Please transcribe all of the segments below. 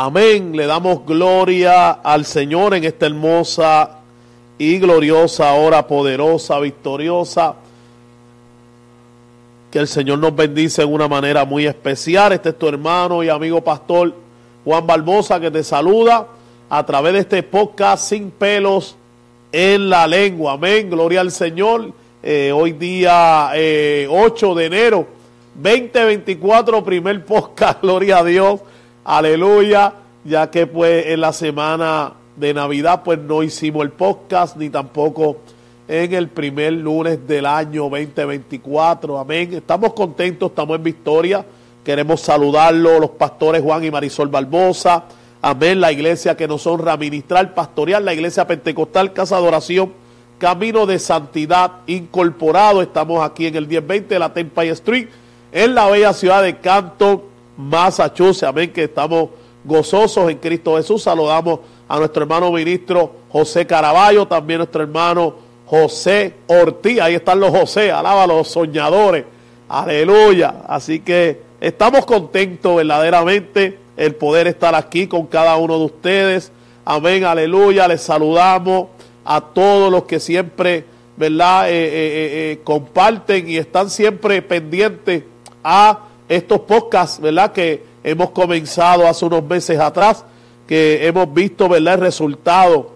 Amén. Le damos gloria al Señor en esta hermosa y gloriosa hora poderosa, victoriosa. Que el Señor nos bendice en una manera muy especial. Este es tu hermano y amigo pastor Juan Barbosa que te saluda a través de este podcast sin pelos en la lengua. Amén. Gloria al Señor. Eh, hoy día 8 eh, de enero 2024, primer podcast. Gloria a Dios. Aleluya. Ya que pues en la semana de Navidad pues no hicimos el podcast ni tampoco en el primer lunes del año 2024. Amén. Estamos contentos, estamos en victoria. Queremos saludarlo, los pastores Juan y Marisol Barbosa. Amén. La iglesia que nos honra ministrar, pastorear, la iglesia pentecostal, casa de oración, camino de santidad incorporado. Estamos aquí en el 1020 de la Tempay Street, en la bella ciudad de Canton, Massachusetts. Amén. Que estamos gozosos en Cristo Jesús. Saludamos a nuestro hermano ministro José Caraballo, también nuestro hermano José Ortiz. Ahí están los José, alaba a los soñadores. Aleluya. Así que estamos contentos verdaderamente el poder estar aquí con cada uno de ustedes. Amén, aleluya. Les saludamos a todos los que siempre, ¿verdad? Eh, eh, eh, comparten y están siempre pendientes a estos podcasts, ¿verdad? Que hemos comenzado hace unos meses atrás, que hemos visto, ¿verdad? El resultado.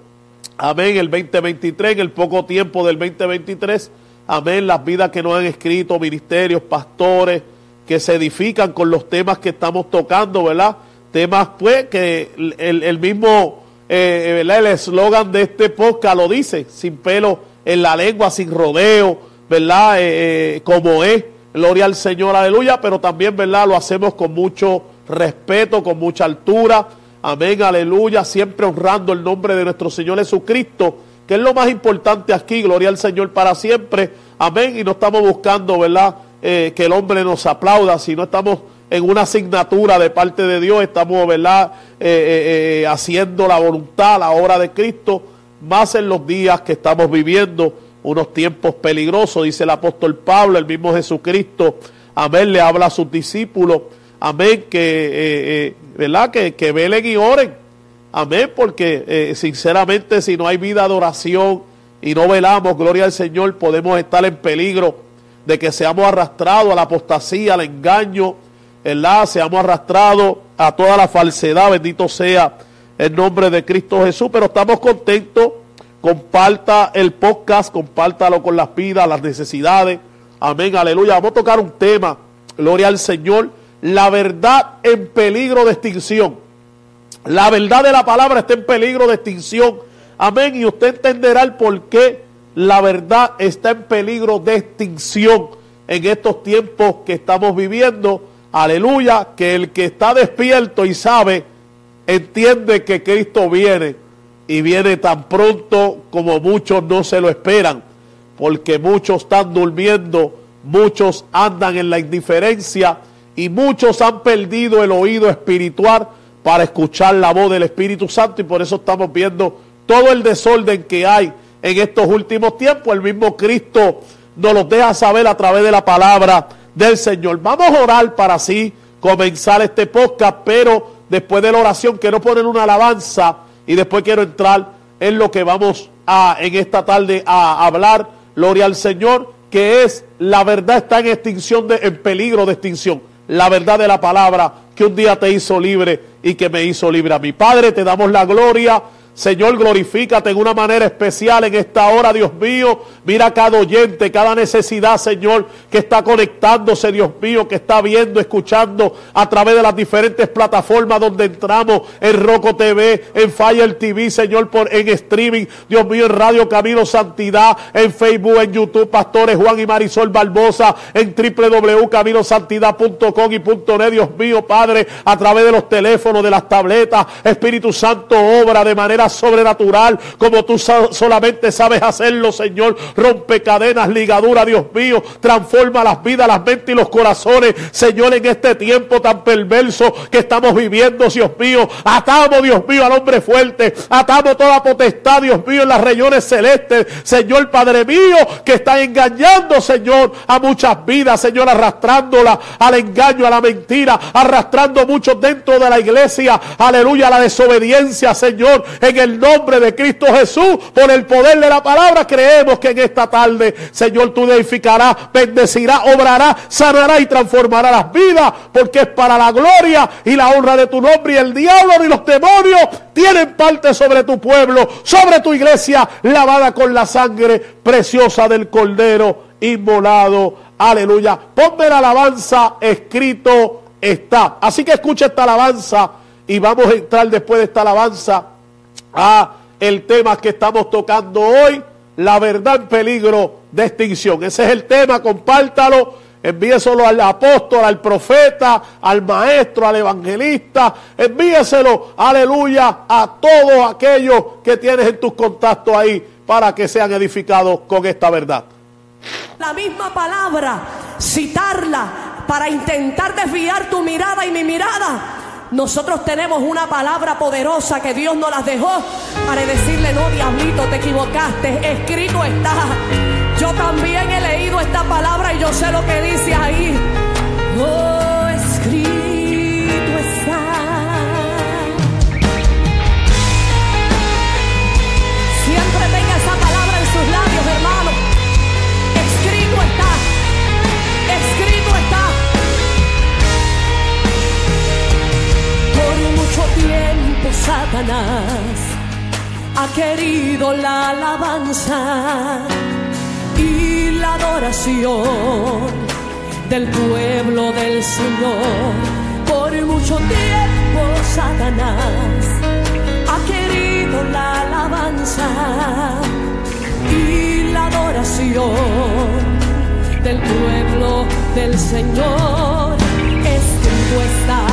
Amén, el 2023, en el poco tiempo del 2023. Amén, las vidas que nos han escrito, ministerios, pastores, que se edifican con los temas que estamos tocando, ¿verdad? Temas, pues, que el, mismo, eh, ¿verdad? El eslogan de este podcast lo dice, sin pelo en la lengua, sin rodeo, ¿verdad? Eh, eh, como es, gloria al Señor, aleluya, pero también, ¿verdad? Lo hacemos con mucho respeto, con mucha altura. Amén, aleluya, siempre honrando el nombre de nuestro Señor Jesucristo, que es lo más importante aquí, gloria al Señor para siempre. Amén, y no estamos buscando, ¿verdad? Eh, que el hombre nos aplauda, sino estamos en una asignatura de parte de Dios, estamos, ¿verdad? Eh, eh, haciendo la voluntad, la obra de Cristo, más en los días que estamos viviendo, unos tiempos peligrosos, dice el apóstol Pablo, el mismo Jesucristo, amén, le habla a sus discípulos amén, que, eh, eh, ¿verdad? Que, que velen y oren, amén, porque eh, sinceramente si no hay vida de oración y no velamos, gloria al Señor, podemos estar en peligro de que seamos arrastrados a la apostasía, al engaño, ¿verdad? Seamos arrastrados a toda la falsedad, bendito sea el nombre de Cristo Jesús, pero estamos contentos, comparta el podcast, compártalo con las vidas, las necesidades, amén, aleluya, vamos a tocar un tema, gloria al Señor, la verdad en peligro de extinción. La verdad de la palabra está en peligro de extinción. Amén. Y usted entenderá el por qué la verdad está en peligro de extinción en estos tiempos que estamos viviendo. Aleluya. Que el que está despierto y sabe, entiende que Cristo viene. Y viene tan pronto como muchos no se lo esperan. Porque muchos están durmiendo, muchos andan en la indiferencia y muchos han perdido el oído espiritual para escuchar la voz del Espíritu Santo y por eso estamos viendo todo el desorden que hay en estos últimos tiempos. El mismo Cristo nos lo deja saber a través de la palabra del Señor. Vamos a orar para así comenzar este podcast, pero después de la oración quiero poner una alabanza y después quiero entrar en lo que vamos a en esta tarde a hablar. Gloria al Señor, que es la verdad está en extinción, de, en peligro de extinción la verdad de la palabra que un día te hizo libre y que me hizo libre a mi Padre, te damos la gloria Señor, glorifícate en una manera especial en esta hora, Dios mío. Mira cada oyente, cada necesidad, Señor, que está conectándose, Dios mío, que está viendo, escuchando a través de las diferentes plataformas donde entramos, en Roco TV, en Fire TV, Señor, por, en streaming, Dios mío, en Radio Camino Santidad, en Facebook, en YouTube, Pastores Juan y Marisol Barbosa, en www.caminosantidad.com y .net, Dios mío, Padre, a través de los teléfonos, de las tabletas, Espíritu Santo, obra de manera sobrenatural, como tú solamente sabes hacerlo, Señor. Rompe cadenas, ligaduras, Dios mío. Transforma las vidas, las mentes y los corazones, Señor, en este tiempo tan perverso que estamos viviendo, Dios mío. Atamos, Dios mío, al hombre fuerte. Atamos toda potestad, Dios mío, en las regiones celestes. Señor, Padre mío, que está engañando, Señor, a muchas vidas, Señor, arrastrándola al engaño, a la mentira, arrastrando muchos dentro de la iglesia. Aleluya, a la desobediencia, Señor, en el nombre de Cristo Jesús, por el poder de la palabra, creemos que en esta tarde, Señor, tú edificarás, bendecirás, obrarás, sanará y transformará las vidas, porque es para la gloria y la honra de tu nombre. Y el diablo y los demonios tienen parte sobre tu pueblo, sobre tu iglesia, lavada con la sangre preciosa del Cordero inmolado. Aleluya. Ponme la alabanza escrito está. Así que escucha esta alabanza y vamos a entrar después de esta alabanza a el tema que estamos tocando hoy, la verdad en peligro de extinción. Ese es el tema, compártalo Envíeselo al apóstol, al profeta, al maestro, al evangelista. Envíeselo, aleluya, a todos aquellos que tienes en tus contactos ahí para que sean edificados con esta verdad. La misma palabra, citarla para intentar desviar tu mirada y mi mirada. Nosotros tenemos una palabra poderosa que Dios nos las dejó para decirle, no, diablito, te equivocaste, escrito está. Yo también he leído esta palabra y yo sé lo que dice ahí. Mucho tiempo Satanás ha querido la alabanza y la adoración del pueblo del Señor. Por mucho tiempo Satanás ha querido la alabanza y la adoración del pueblo del Señor. Escrito está,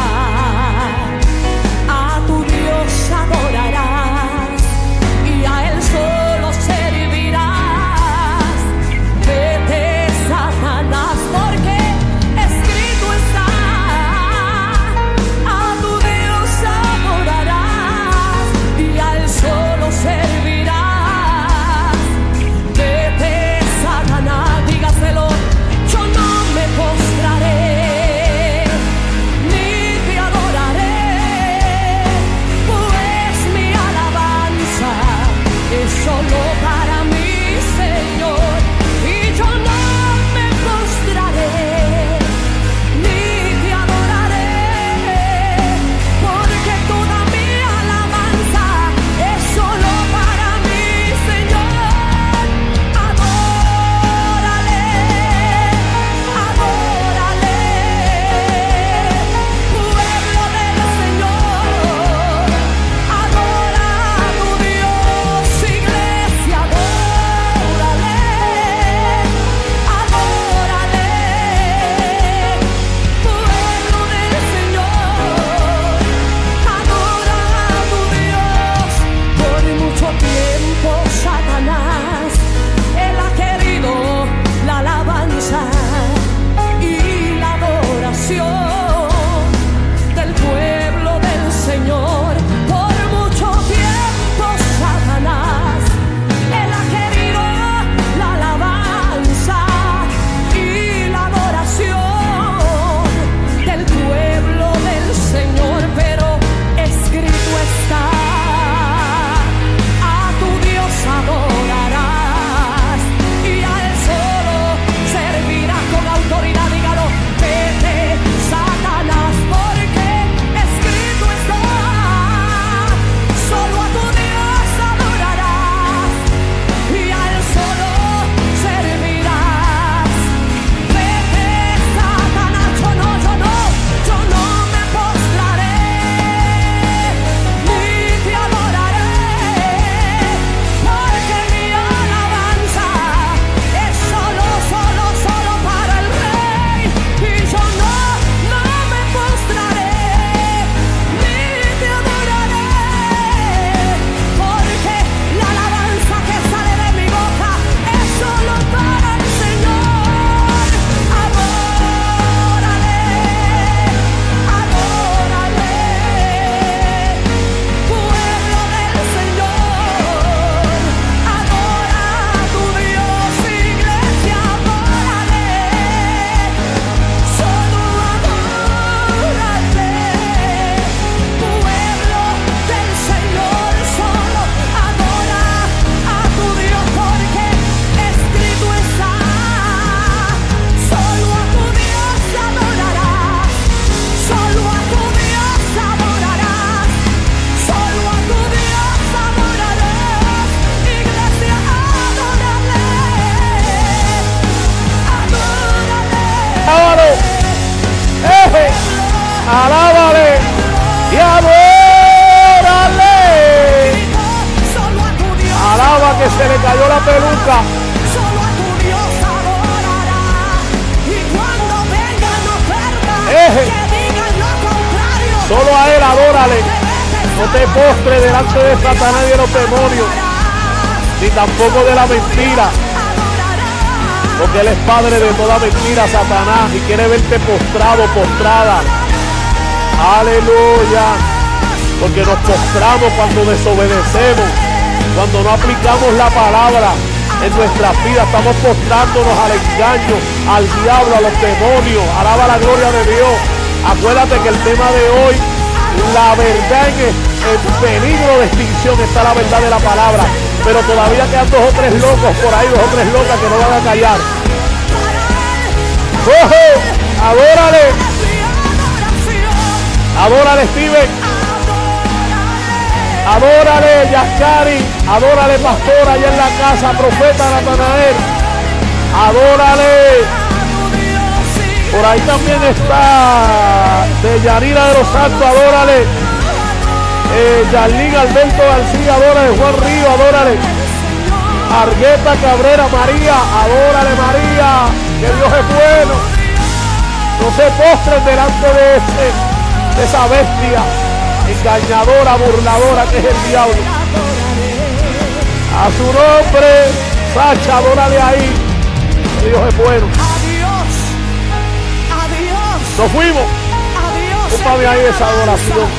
te postre delante de Satanás y de los demonios, ni tampoco de la mentira. Porque Él es padre de toda mentira, Satanás, y quiere verte postrado, postrada. Aleluya. Porque nos postramos cuando desobedecemos, cuando no aplicamos la palabra en nuestras vidas. Estamos postrándonos al engaño, al diablo, a los demonios. Alaba la gloria de Dios. Acuérdate que el tema de hoy, la verdad en, en peligro de extinción está la verdad de la palabra. Pero todavía quedan dos o tres locos por ahí, dos o tres locas que no van a callar. ¡Ojo! ¡Adórale! ¡Adórale, Steven! Adórale, Yascari. Adórale, pastor, allá en la casa, profeta Natanael. Adórale. Por ahí también está de Yarina de los Santos, adórale. Eh, Alberto García, adórale. Juan Río, adórale. Argueta Cabrera, María, adórale María, que Dios es bueno. No se postren delante de, ese, de esa bestia engañadora, burladora que es el diablo. A su nombre, Sacha, adórale ahí. Dios es bueno. Adiós. Adiós. Nos fuimos. Adiós. Ahí esa adoración.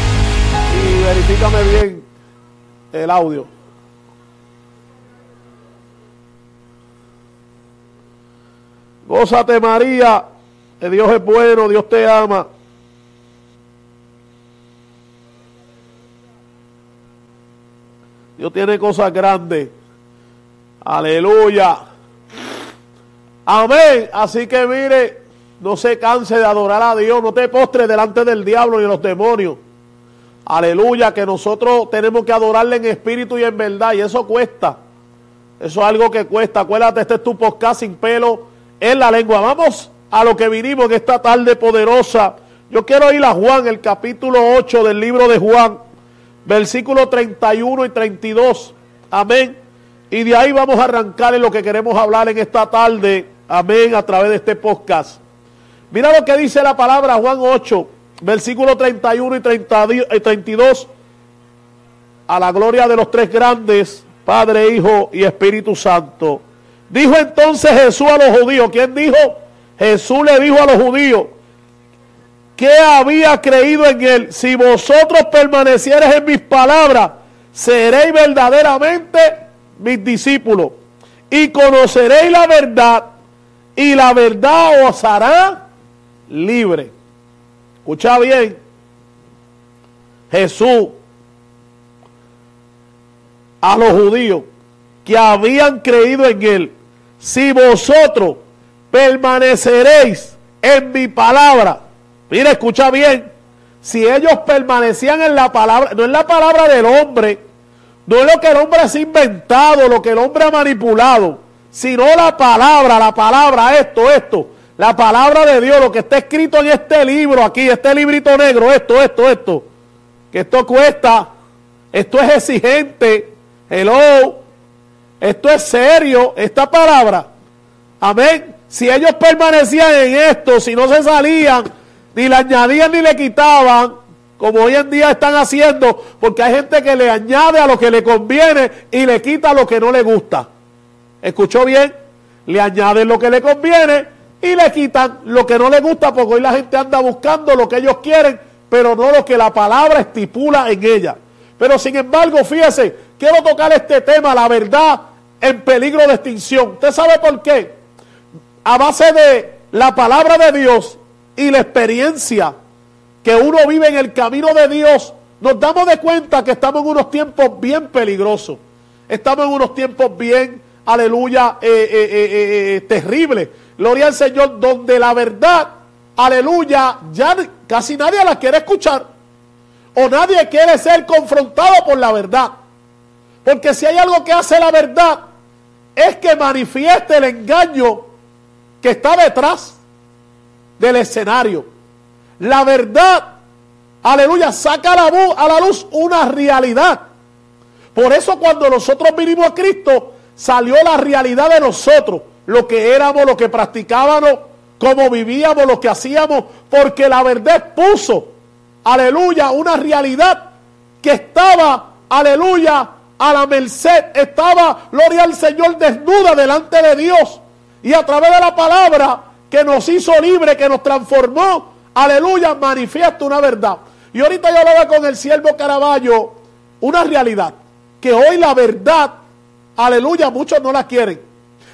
Verifícame bien el audio. Gózate María, que Dios es bueno, Dios te ama. Dios tiene cosas grandes. Aleluya. Amén. Así que mire, no se canse de adorar a Dios. No te postres delante del diablo ni de los demonios. Aleluya, que nosotros tenemos que adorarle en espíritu y en verdad. Y eso cuesta. Eso es algo que cuesta. Acuérdate, este es tu podcast sin pelo en la lengua. Vamos a lo que vinimos en esta tarde poderosa. Yo quiero ir a Juan, el capítulo 8 del libro de Juan versículos 31 y 32. Amén. Y de ahí vamos a arrancar en lo que queremos hablar en esta tarde. Amén. A través de este podcast. Mira lo que dice la palabra Juan 8, versículos 31 y 32. A la gloria de los tres grandes, Padre, Hijo y Espíritu Santo. Dijo entonces Jesús a los judíos. ¿Quién dijo? Jesús le dijo a los judíos que había creído en él. Si vosotros permaneciereis en mis palabras, seréis verdaderamente mis discípulos. Y conoceréis la verdad, y la verdad os hará libre. Escucha bien. Jesús a los judíos que habían creído en él, si vosotros permaneceréis en mi palabra, Mira, escucha bien. Si ellos permanecían en la palabra, no es la palabra del hombre, no es lo que el hombre ha inventado, lo que el hombre ha manipulado, sino la palabra, la palabra, esto, esto, la palabra de Dios, lo que está escrito en este libro aquí, este librito negro, esto, esto, esto, que esto cuesta, esto es exigente, hello, esto es serio, esta palabra, amén. Si ellos permanecían en esto, si no se salían ni le añadían ni le quitaban, como hoy en día están haciendo, porque hay gente que le añade a lo que le conviene y le quita lo que no le gusta. ¿Escuchó bien? Le añaden lo que le conviene y le quitan lo que no le gusta, porque hoy la gente anda buscando lo que ellos quieren, pero no lo que la palabra estipula en ella. Pero sin embargo, fíjese, quiero tocar este tema, la verdad en peligro de extinción. ¿Usted sabe por qué? A base de la palabra de Dios y la experiencia que uno vive en el camino de Dios, nos damos de cuenta que estamos en unos tiempos bien peligrosos. Estamos en unos tiempos bien, aleluya, eh, eh, eh, terribles. Gloria al Señor, donde la verdad, aleluya, ya casi nadie la quiere escuchar. O nadie quiere ser confrontado por la verdad. Porque si hay algo que hace la verdad, es que manifieste el engaño que está detrás del escenario. La verdad, aleluya, saca a la, a la luz una realidad. Por eso cuando nosotros vinimos a Cristo, salió la realidad de nosotros, lo que éramos, lo que practicábamos, cómo vivíamos, lo que hacíamos, porque la verdad puso, aleluya, una realidad que estaba, aleluya, a la merced, estaba, gloria al Señor, desnuda delante de Dios. Y a través de la palabra que nos hizo libre, que nos transformó, aleluya, manifiesta una verdad. Y ahorita yo hablaba con el siervo Caraballo una realidad, que hoy la verdad, aleluya, muchos no la quieren.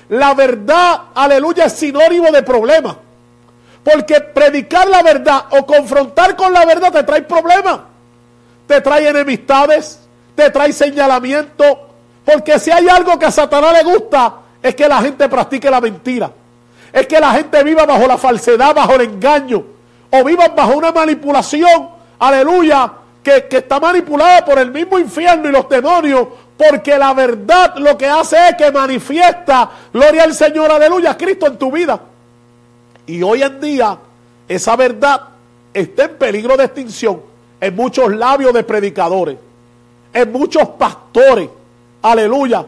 La verdad, aleluya, es sinónimo de problema. Porque predicar la verdad o confrontar con la verdad te trae problemas. Te trae enemistades, te trae señalamiento. Porque si hay algo que a Satanás le gusta, es que la gente practique la mentira. Es que la gente viva bajo la falsedad, bajo el engaño. O viva bajo una manipulación, aleluya, que, que está manipulada por el mismo infierno y los demonios. Porque la verdad lo que hace es que manifiesta, gloria al Señor, aleluya, Cristo en tu vida. Y hoy en día esa verdad está en peligro de extinción en muchos labios de predicadores, en muchos pastores, aleluya,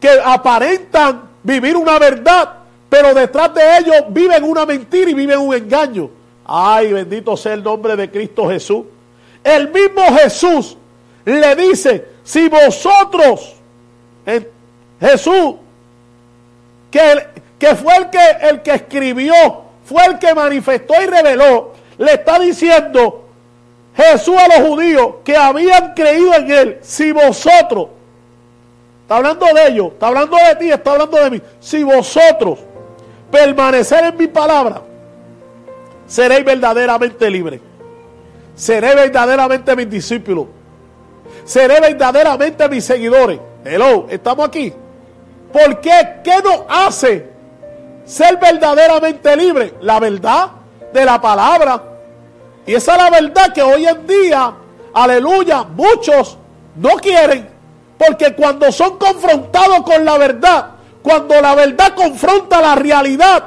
que aparentan vivir una verdad, pero detrás de ellos viven una mentira y viven un engaño. Ay, bendito sea el nombre de Cristo Jesús. El mismo Jesús le dice, si vosotros, Jesús, que, que fue el que, el que escribió, fue el que manifestó y reveló, le está diciendo Jesús a los judíos que habían creído en él, si vosotros, está hablando de ellos, está hablando de ti, está hablando de mí, si vosotros permanecer en mi palabra, seréis verdaderamente libres. Seré verdaderamente mis discípulos. Seré verdaderamente mis seguidores. Hello, estamos aquí. ¿Por qué? ¿Qué nos hace ser verdaderamente libre? La verdad de la palabra. Y esa es la verdad que hoy en día, aleluya, muchos no quieren. Porque cuando son confrontados con la verdad, cuando la verdad confronta la realidad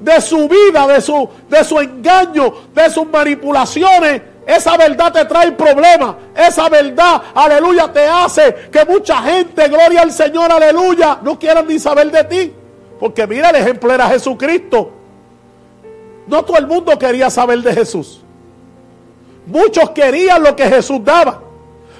de su vida, de su, de su engaño, de sus manipulaciones, esa verdad te trae problemas. Esa verdad, aleluya, te hace que mucha gente, gloria al Señor, aleluya, no quieran ni saber de ti. Porque mira, el ejemplo era Jesucristo. No todo el mundo quería saber de Jesús. Muchos querían lo que Jesús daba.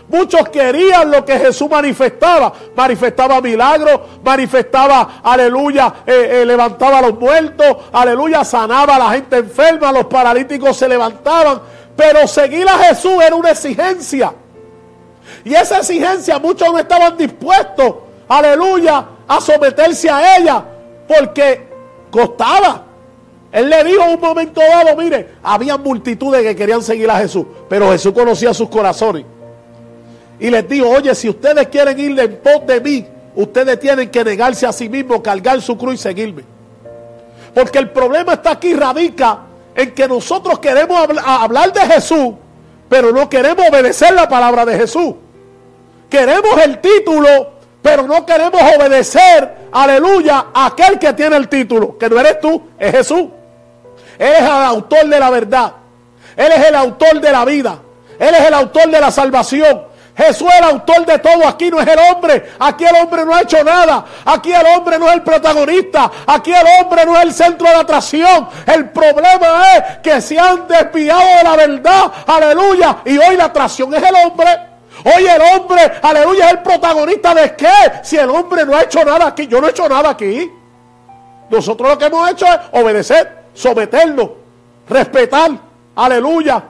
Muchos querían lo que Jesús manifestaba. Manifestaba milagros, manifestaba, aleluya, eh, eh, levantaba a los muertos, aleluya, sanaba a la gente enferma, los paralíticos se levantaban. Pero seguir a Jesús era una exigencia. Y esa exigencia muchos no estaban dispuestos, aleluya, a someterse a ella, porque costaba. Él le dijo en un momento dado, mire, había multitudes que querían seguir a Jesús, pero Jesús conocía sus corazones. Y les dijo, oye, si ustedes quieren ir en pos de mí, ustedes tienen que negarse a sí mismos, cargar su cruz y seguirme. Porque el problema está aquí, radica en que nosotros queremos hablar de Jesús, pero no queremos obedecer la palabra de Jesús. Queremos el título, pero no queremos obedecer, aleluya, aquel que tiene el título, que no eres tú, es Jesús. Él es el autor de la verdad. Él es el autor de la vida. Él es el autor de la salvación. Jesús es el autor de todo. Aquí no es el hombre. Aquí el hombre no ha hecho nada. Aquí el hombre no es el protagonista. Aquí el hombre no es el centro de atracción. El problema es que se han desviado de la verdad. Aleluya. Y hoy la atracción es el hombre. Hoy el hombre, aleluya, es el protagonista de qué? Si el hombre no ha hecho nada aquí. Yo no he hecho nada aquí. Nosotros lo que hemos hecho es obedecer, someternos, respetar. Aleluya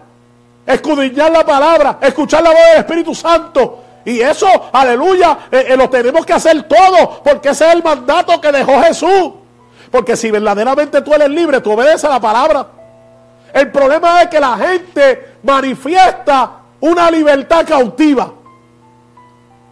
escudriñar la palabra, escuchar la voz del Espíritu Santo. Y eso, aleluya, eh, eh, lo tenemos que hacer todo, porque ese es el mandato que dejó Jesús. Porque si verdaderamente tú eres libre, tú obedeces a la palabra. El problema es que la gente manifiesta una libertad cautiva.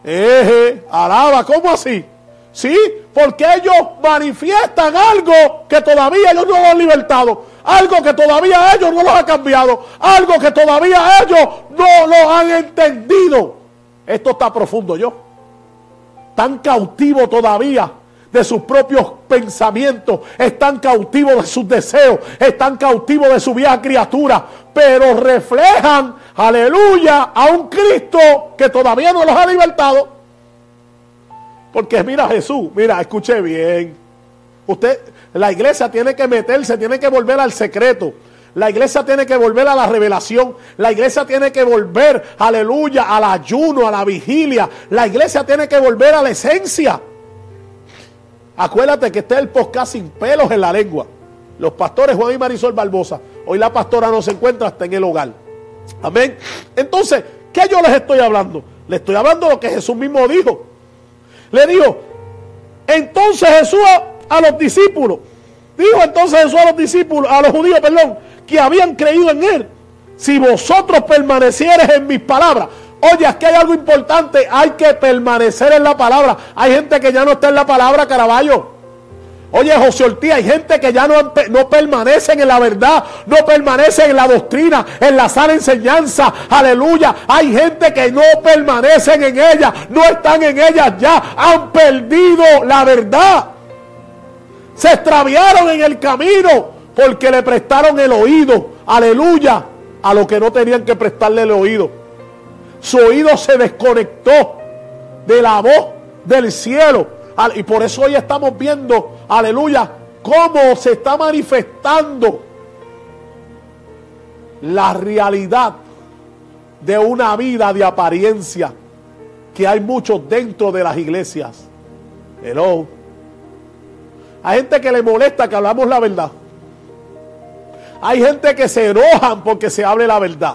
Eje, alaba, ¿cómo así? ¿Sí? Porque ellos manifiestan algo que todavía ellos no lo han libertado. Algo que todavía ellos no lo han cambiado. Algo que todavía ellos no lo han entendido. Esto está profundo yo. Tan cautivo todavía de sus propios pensamientos, están cautivos de sus deseos, están cautivos de su vieja criatura, pero reflejan, aleluya, a un Cristo que todavía no los ha libertado. Porque mira Jesús, mira, escuche bien. Usted, la iglesia tiene que meterse, tiene que volver al secreto. La iglesia tiene que volver a la revelación. La iglesia tiene que volver, aleluya, al ayuno, a la vigilia. La iglesia tiene que volver a la esencia. Acuérdate que este es el podcast sin pelos en la lengua. Los pastores Juan y Marisol Barbosa. Hoy la pastora no se encuentra hasta en el hogar. Amén. Entonces, ¿qué yo les estoy hablando? Le estoy hablando lo que Jesús mismo dijo. Le dijo, entonces Jesús a, los discípulos, dijo entonces Jesús a los discípulos, a los judíos, perdón, que habían creído en él. Si vosotros permanecieres en mis palabras, Oye, aquí hay algo importante, hay que permanecer en la palabra. Hay gente que ya no está en la palabra, Caraballo. Oye, José Ortiz, hay gente que ya no, no en la verdad, no permanecen en la doctrina, en la sana enseñanza. Aleluya. Hay gente que no permanecen en ella, no están en ella ya, han perdido la verdad. Se extraviaron en el camino porque le prestaron el oído. Aleluya. A lo que no tenían que prestarle el oído. Su oído se desconectó de la voz del cielo. Y por eso hoy estamos viendo, aleluya, cómo se está manifestando la realidad de una vida de apariencia que hay muchos dentro de las iglesias. Hello. Hay gente que le molesta que hablamos la verdad. Hay gente que se enojan porque se hable la verdad.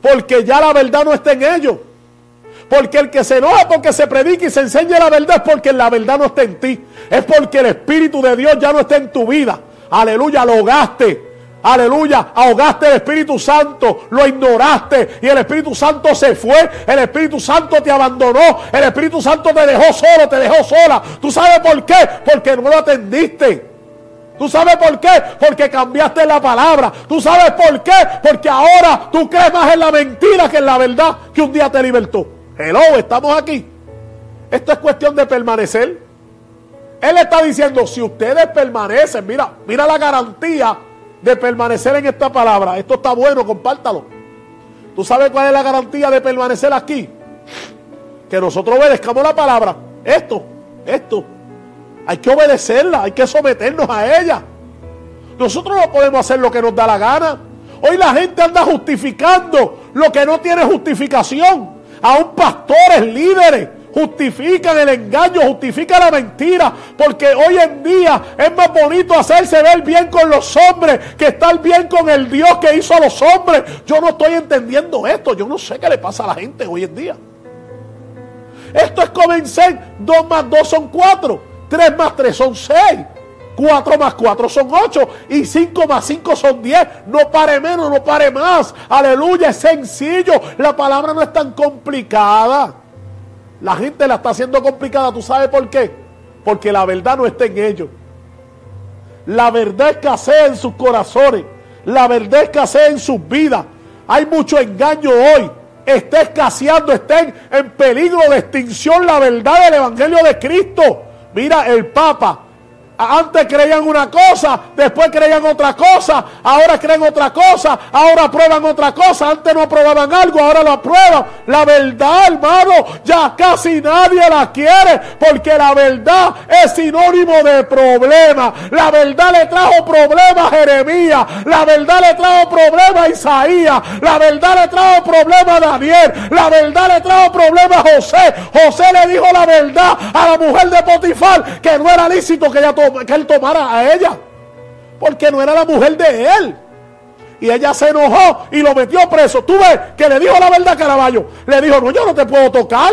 Porque ya la verdad no está en ellos. Porque el que se enoja porque se predica y se enseña la verdad es porque la verdad no está en ti. Es porque el Espíritu de Dios ya no está en tu vida. Aleluya, lo ahogaste. Aleluya, ahogaste el Espíritu Santo, lo ignoraste y el Espíritu Santo se fue, el Espíritu Santo te abandonó, el Espíritu Santo te dejó solo, te dejó sola. ¿Tú sabes por qué? Porque no lo atendiste. ¿Tú sabes por qué? Porque cambiaste la palabra. ¿Tú sabes por qué? Porque ahora tú crees más en la mentira que en la verdad que un día te libertó. Hello, estamos aquí. Esto es cuestión de permanecer. Él está diciendo, si ustedes permanecen, mira, mira la garantía de permanecer en esta palabra. Esto está bueno, compártalo. ¿Tú sabes cuál es la garantía de permanecer aquí? Que nosotros obedezcamos la palabra. Esto, esto. Hay que obedecerla, hay que someternos a ella. Nosotros no podemos hacer lo que nos da la gana. Hoy la gente anda justificando lo que no tiene justificación. Aún pastores, líderes, justifican el engaño, justifican la mentira, porque hoy en día es más bonito hacerse ver bien con los hombres que estar bien con el Dios que hizo a los hombres. Yo no estoy entendiendo esto, yo no sé qué le pasa a la gente hoy en día. Esto es comenzar, dos más dos son cuatro. 3 más 3 son 6. 4 más 4 son 8 y 5 más 5 son 10. No pare menos, no pare más. Aleluya, es sencillo. La palabra no es tan complicada. La gente la está haciendo complicada. ¿Tú sabes por qué? Porque la verdad no está en ellos. La verdad escasea en sus corazones. La verdad escasea en sus vidas. Hay mucho engaño hoy. Está escaseando, está en peligro de extinción la verdad del Evangelio de Cristo. Mira, el Papa antes creían una cosa, después creían otra cosa, ahora creen otra cosa, ahora aprueban otra cosa, antes no aprobaban algo, ahora lo aprueban. La verdad, hermano, ya casi nadie la quiere, porque la verdad es sinónimo de problema. La verdad le trajo problemas a Jeremías, la verdad le trajo problemas a Isaías, la verdad le trajo problemas a Daniel, la verdad le trajo problemas a José. José le dijo la verdad a la mujer de Potifar que no era lícito que ella que él tomara a ella. Porque no era la mujer de él. Y ella se enojó y lo metió preso. Tú ves que le dijo la verdad a Caraballo. Le dijo, no, yo no te puedo tocar.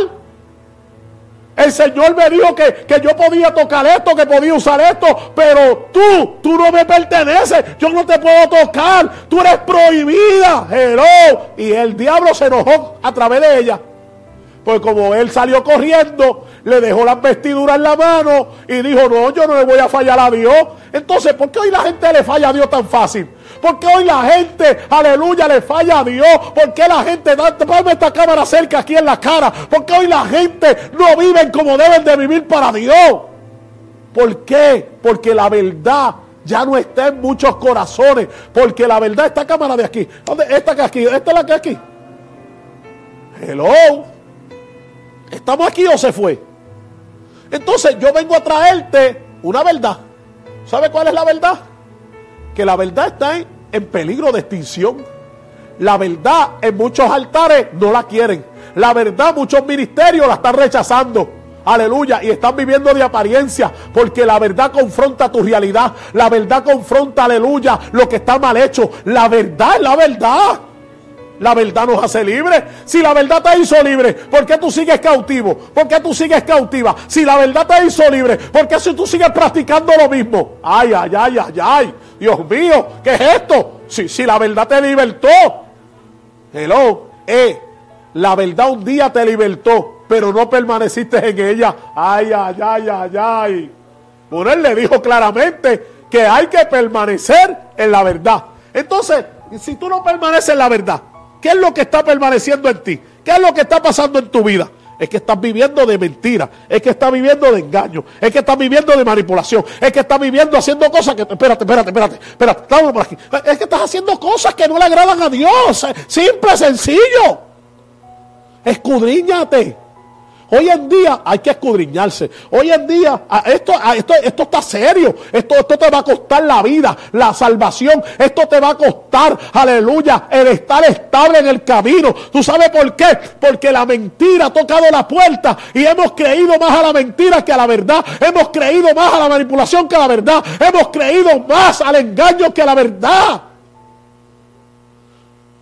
El Señor me dijo que, que, yo podía tocar esto, que podía usar esto, pero tú, tú no me perteneces, yo no te puedo tocar, tú eres prohibida. Hello. Y el diablo se enojó a través de ella. Pues como él salió corriendo, le dejó las vestiduras en la mano y dijo, no, yo no le voy a fallar a Dios. Entonces, ¿por qué hoy la gente le falla a Dios tan fácil? ¿Por qué hoy la gente, aleluya, le falla a Dios? ¿Por qué la gente, ponme esta cámara cerca aquí en la cara? ¿Por qué hoy la gente no viven como deben de vivir para Dios? ¿Por qué? Porque la verdad ya no está en muchos corazones. Porque la verdad, esta cámara de aquí, ¿dónde? Esta que aquí, esta es la que aquí. Hello. ¿Estamos aquí o se fue? Entonces yo vengo a traerte una verdad. ¿Sabe cuál es la verdad? Que la verdad está en en peligro de extinción. La verdad en muchos altares no la quieren. La verdad muchos ministerios la están rechazando. Aleluya. Y están viviendo de apariencia. Porque la verdad confronta tu realidad. La verdad confronta, aleluya, lo que está mal hecho. La verdad es la verdad. La verdad nos hace libres. Si la verdad te hizo libre, ¿por qué tú sigues cautivo? ¿Por qué tú sigues cautiva? Si la verdad te hizo libre, ¿por qué si tú sigues practicando lo mismo? Ay, ay, ay, ay, ay. Dios mío, ¿qué es esto? Si, si la verdad te libertó. Hello, eh, la verdad un día te libertó, pero no permaneciste en ella. Ay, ay, ay, ay, ay. Por él le dijo claramente que hay que permanecer en la verdad. Entonces, si tú no permaneces en la verdad, ¿qué es lo que está permaneciendo en ti? ¿Qué es lo que está pasando en tu vida? Es que estás viviendo de mentira, es que estás viviendo de engaño, es que estás viviendo de manipulación, es que estás viviendo haciendo cosas que, espérate, espérate, espérate, espérate, por aquí. Es que estás haciendo cosas que no le agradan a Dios. Simple, sencillo. Escudriñate. Hoy en día hay que escudriñarse. Hoy en día esto, esto, esto está serio. Esto, esto te va a costar la vida, la salvación. Esto te va a costar, aleluya, el estar estable en el camino. ¿Tú sabes por qué? Porque la mentira ha tocado la puerta y hemos creído más a la mentira que a la verdad. Hemos creído más a la manipulación que a la verdad. Hemos creído más al engaño que a la verdad.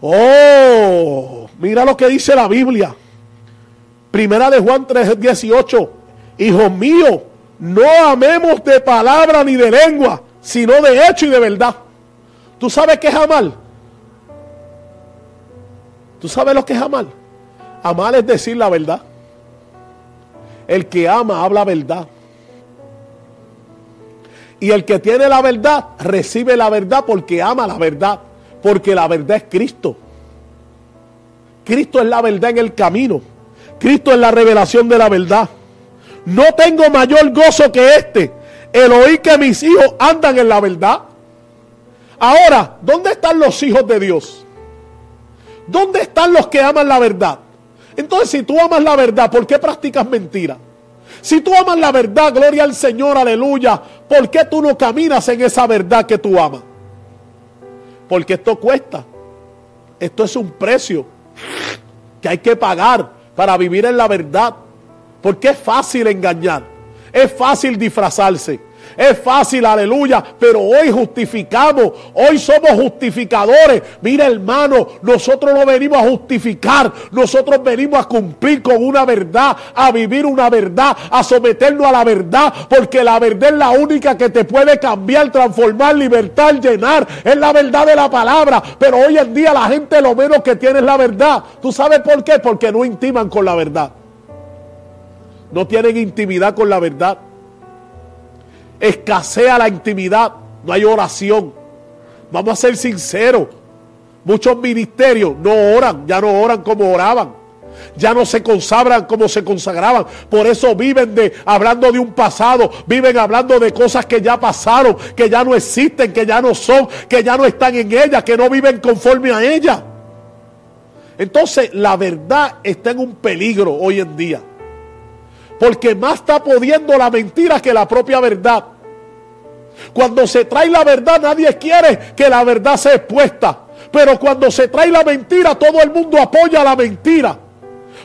Oh, mira lo que dice la Biblia. Primera de Juan 3, 18. Hijos míos, no amemos de palabra ni de lengua, sino de hecho y de verdad. ¿Tú sabes qué es amar? ¿Tú sabes lo que es amar? Amar es decir la verdad. El que ama habla verdad. Y el que tiene la verdad recibe la verdad porque ama la verdad. Porque la verdad es Cristo. Cristo es la verdad en el camino. Cristo es la revelación de la verdad. No tengo mayor gozo que este, el oír que mis hijos andan en la verdad. Ahora, ¿dónde están los hijos de Dios? ¿Dónde están los que aman la verdad? Entonces, si tú amas la verdad, ¿por qué practicas mentira? Si tú amas la verdad, gloria al Señor, aleluya, ¿por qué tú no caminas en esa verdad que tú amas? Porque esto cuesta. Esto es un precio que hay que pagar para vivir en la verdad. Porque es fácil engañar, es fácil disfrazarse, es fácil, aleluya, pero hoy justificamos, hoy somos justificadores. Mira hermano, nosotros no venimos a justificar, nosotros venimos a cumplir con una verdad, a vivir una verdad, a someternos a la verdad, porque la verdad es la única que te puede cambiar, transformar, libertar, llenar. Es la verdad de la palabra, pero hoy en día la gente lo menos que tiene es la verdad. ¿Tú sabes por qué? Porque no intiman con la verdad. No tienen intimidad con la verdad escasea la intimidad, no hay oración. Vamos a ser sinceros. Muchos ministerios no oran, ya no oran como oraban. Ya no se consagran como se consagraban. Por eso viven de hablando de un pasado, viven hablando de cosas que ya pasaron, que ya no existen, que ya no son, que ya no están en ella, que no viven conforme a ella. Entonces, la verdad está en un peligro hoy en día. Porque más está pudiendo la mentira que la propia verdad. Cuando se trae la verdad, nadie quiere que la verdad sea expuesta. Pero cuando se trae la mentira, todo el mundo apoya la mentira.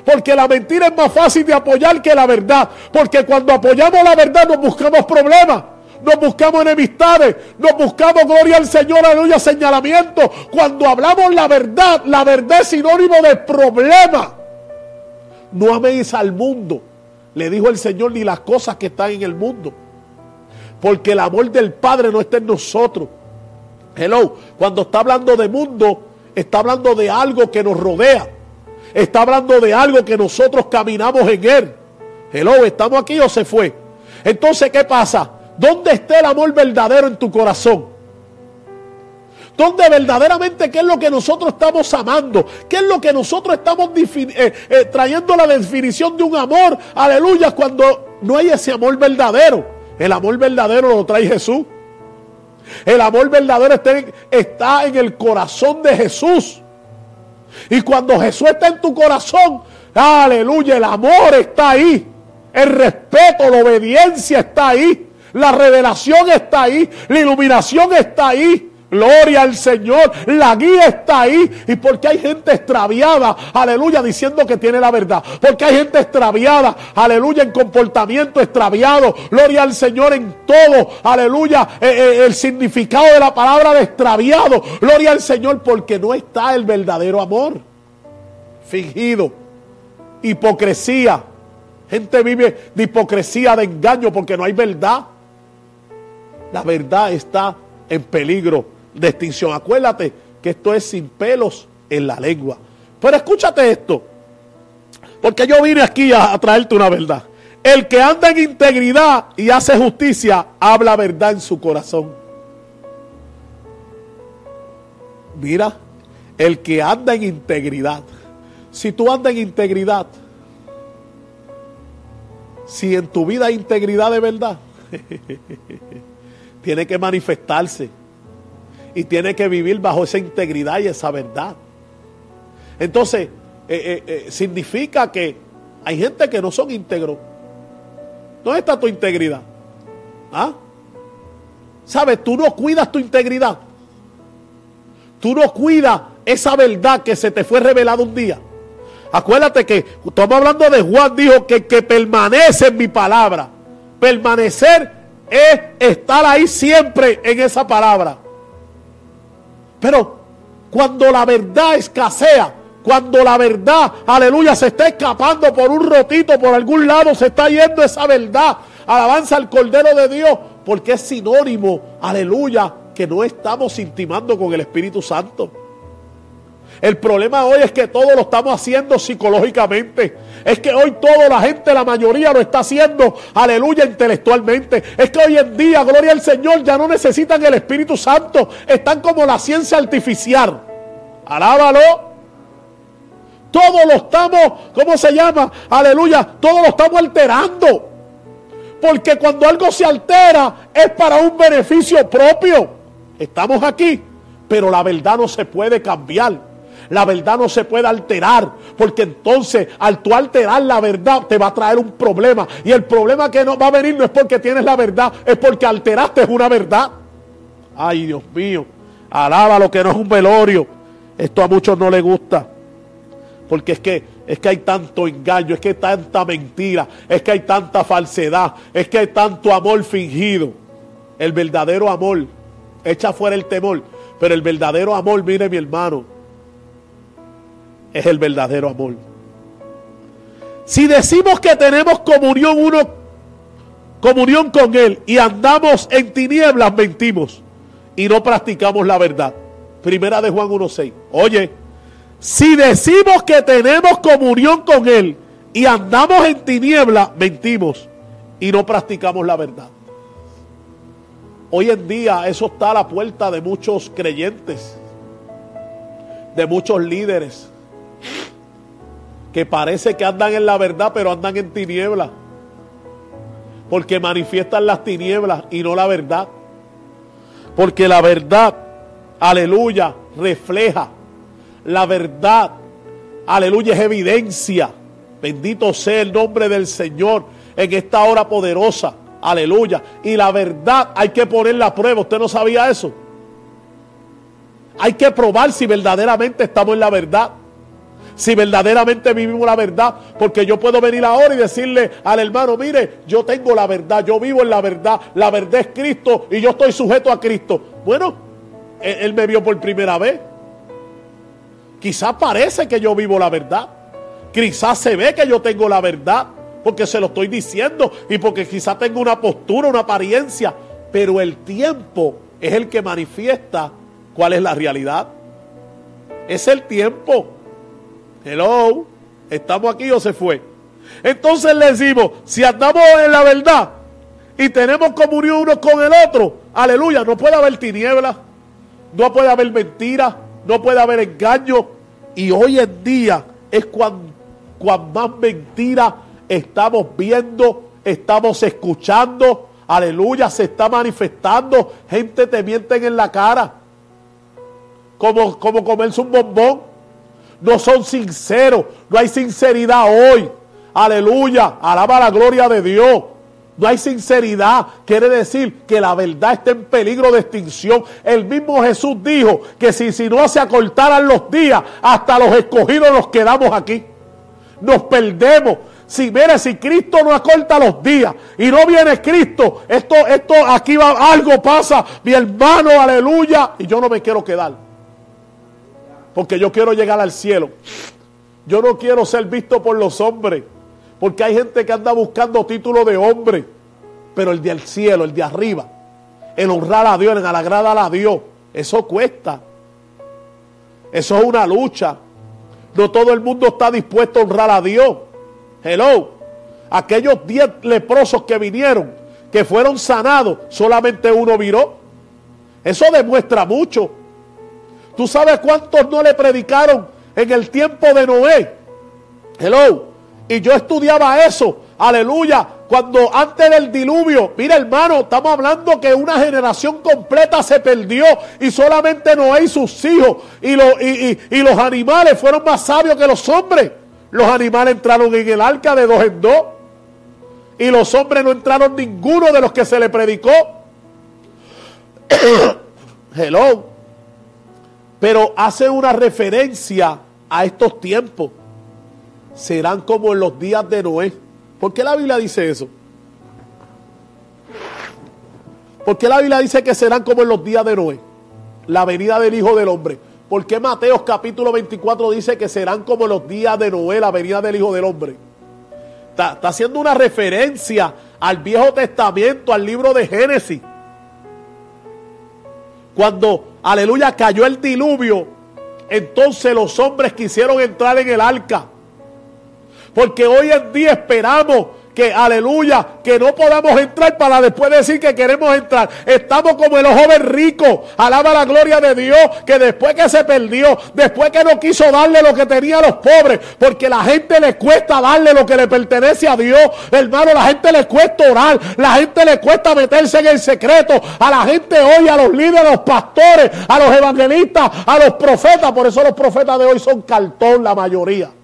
Porque la mentira es más fácil de apoyar que la verdad. Porque cuando apoyamos la verdad nos buscamos problemas. Nos buscamos enemistades, nos buscamos gloria al Señor, aleluya, señalamiento. Cuando hablamos la verdad, la verdad es sinónimo de problema. No améis al mundo le dijo el Señor, ni las cosas que están en el mundo. Porque el amor del Padre no está en nosotros. Hello, cuando está hablando de mundo, está hablando de algo que nos rodea. Está hablando de algo que nosotros caminamos en él. Hello, ¿estamos aquí o se fue? Entonces, ¿qué pasa? ¿Dónde está el amor verdadero en tu corazón? Donde verdaderamente qué es lo que nosotros estamos amando, qué es lo que nosotros estamos eh, eh, trayendo la definición de un amor, aleluya, cuando no hay ese amor verdadero. El amor verdadero lo trae Jesús. El amor verdadero está en, está en el corazón de Jesús. Y cuando Jesús está en tu corazón, aleluya, el amor está ahí. El respeto, la obediencia está ahí. La revelación está ahí. La iluminación está ahí. Gloria al Señor. La guía está ahí. Y porque hay gente extraviada, aleluya, diciendo que tiene la verdad. Porque hay gente extraviada, aleluya, en comportamiento extraviado. Gloria al Señor en todo, aleluya, eh, eh, el significado de la palabra de extraviado. Gloria al Señor porque no está el verdadero amor. Fingido. Hipocresía. Gente vive de hipocresía, de engaño, porque no hay verdad. La verdad está en peligro de extinción. Acuérdate que esto es sin pelos en la lengua. Pero escúchate esto, porque yo vine aquí a, traerte una verdad. El que anda en integridad y hace justicia, habla verdad en su corazón. Mira, el que anda en integridad. Si tú andas en integridad, si en tu vida hay integridad de verdad, tiene que manifestarse y tiene que vivir bajo esa integridad y esa verdad. Entonces, eh, eh, eh, significa que hay gente que no son íntegros. ¿Dónde está tu integridad? ¿Ah? ¿Sabes? Tú no cuidas tu integridad. Tú no cuidas esa verdad que se te fue revelada un día. Acuérdate que estamos hablando de Juan, dijo que, que permanece en mi palabra. Permanecer es estar ahí siempre en esa palabra. Pero cuando la verdad escasea, cuando la verdad, aleluya, se está escapando por un rotito, por algún lado, se está yendo esa verdad. Alabanza al Cordero de Dios, porque es sinónimo, aleluya, que no estamos intimando con el Espíritu Santo. El problema hoy es que todo lo estamos haciendo psicológicamente. Es que hoy toda la gente, la mayoría lo está haciendo, aleluya, intelectualmente. Es que hoy en día, gloria al Señor, ya no necesitan el Espíritu Santo. Están como la ciencia artificial. Alábalo. Todo lo estamos, ¿cómo se llama? Aleluya, todo lo estamos alterando. Porque cuando algo se altera es para un beneficio propio. Estamos aquí, pero la verdad no se puede cambiar. La verdad no se puede alterar, porque entonces al tú alterar la verdad te va a traer un problema. Y el problema que no va a venir no es porque tienes la verdad, es porque alteraste una verdad. Ay, Dios mío, alaba lo que no es un velorio. Esto a muchos no les gusta. Porque es que, es que hay tanto engaño, es que hay tanta mentira, es que hay tanta falsedad, es que hay tanto amor fingido. El verdadero amor echa fuera el temor, pero el verdadero amor, mire mi hermano, es el verdadero amor. Si decimos que tenemos comunión uno comunión con él y andamos en tinieblas, mentimos y no practicamos la verdad. Primera de Juan 1:6. Oye, si decimos que tenemos comunión con él y andamos en tinieblas, mentimos y no practicamos la verdad. Hoy en día eso está a la puerta de muchos creyentes, de muchos líderes, que parece que andan en la verdad, pero andan en tinieblas. Porque manifiestan las tinieblas y no la verdad. Porque la verdad, aleluya, refleja. La verdad, aleluya, es evidencia. Bendito sea el nombre del Señor en esta hora poderosa. Aleluya. Y la verdad hay que ponerla a prueba. ¿Usted no sabía eso? Hay que probar si verdaderamente estamos en la verdad si verdaderamente vivimos la verdad, porque yo puedo venir ahora y decirle al hermano, mire, yo tengo la verdad, yo vivo en la verdad, la verdad es Cristo y yo estoy sujeto a Cristo. Bueno, él, me vio por primera vez. Quizás parece que yo vivo la verdad. Quizás se ve que yo tengo la verdad, porque se lo estoy diciendo y porque quizás tengo una postura, una apariencia, pero el tiempo es el que manifiesta cuál es la realidad. Es el tiempo. Hello, ¿estamos aquí o se fue? Entonces le decimos, si andamos en la verdad y tenemos comunión uno con el otro, aleluya, no puede haber tinieblas, no puede haber mentira, no puede haber engaño. Y hoy en día es cuando, más mentira estamos viendo, estamos escuchando, aleluya, se está manifestando, gente te mienten en la cara, como, como comerse un bombón no son sinceros, no hay sinceridad hoy. Aleluya, alaba la gloria de Dios. No hay sinceridad. Quiere decir que la verdad está en peligro de extinción. El mismo Jesús dijo que si, si no se acortaran los días, hasta los escogidos nos quedamos aquí. Nos perdemos. Si mire, si Cristo no acorta los días y no viene Cristo, esto, esto aquí va, algo pasa, mi hermano, aleluya, y yo no me quiero quedar. Porque yo quiero llegar al cielo. Yo no quiero ser visto por los hombres. Porque hay gente que anda buscando título de hombre. Pero el del cielo, el de arriba. El honrar a Dios, el agradar a Dios. Eso cuesta. Eso es una lucha. No todo el mundo está dispuesto a honrar a Dios. Hello. Aquellos diez leprosos que vinieron, que fueron sanados, solamente uno viró. Eso demuestra mucho. ¿Tú sabes cuántos no le predicaron en el tiempo de Noé? Hello. Y yo estudiaba eso, aleluya, cuando antes del diluvio, mira hermano, estamos hablando que una generación completa se perdió y solamente Noé y sus hijos y, y, los animales fueron más sabios que los hombres. Los animales entraron en el arca de dos en dos y los hombres no entraron ninguno de los que se le predicó. Hello. Pero hace una referencia a estos tiempos serán como en los días de Noé. ¿Por qué la Biblia dice eso? ¿Por qué la Biblia dice que serán como en los días de Noé? La venida del Hijo del Hombre. ¿Por qué Mateo capítulo 24 dice que serán como en los días de Noé, la venida del Hijo del Hombre? Está, está haciendo una referencia al Viejo Testamento, al libro de Génesis. Cuando, aleluya, cayó el diluvio, entonces los hombres quisieron entrar en el arca. Porque hoy en día esperamos que, aleluya, que no podamos entrar para después decir que queremos entrar. Estamos como el joven rico, alaba la gloria de Dios, que después que se perdió, después que no quiso darle lo que tenía a los pobres, porque la gente le cuesta darle lo que le pertenece a Dios, hermano, la gente le cuesta orar, la gente le cuesta meterse en el secreto, a la gente hoy, a los líderes, a los pastores, a los evangelistas, a los profetas, por eso los profetas de hoy son cartón la mayoría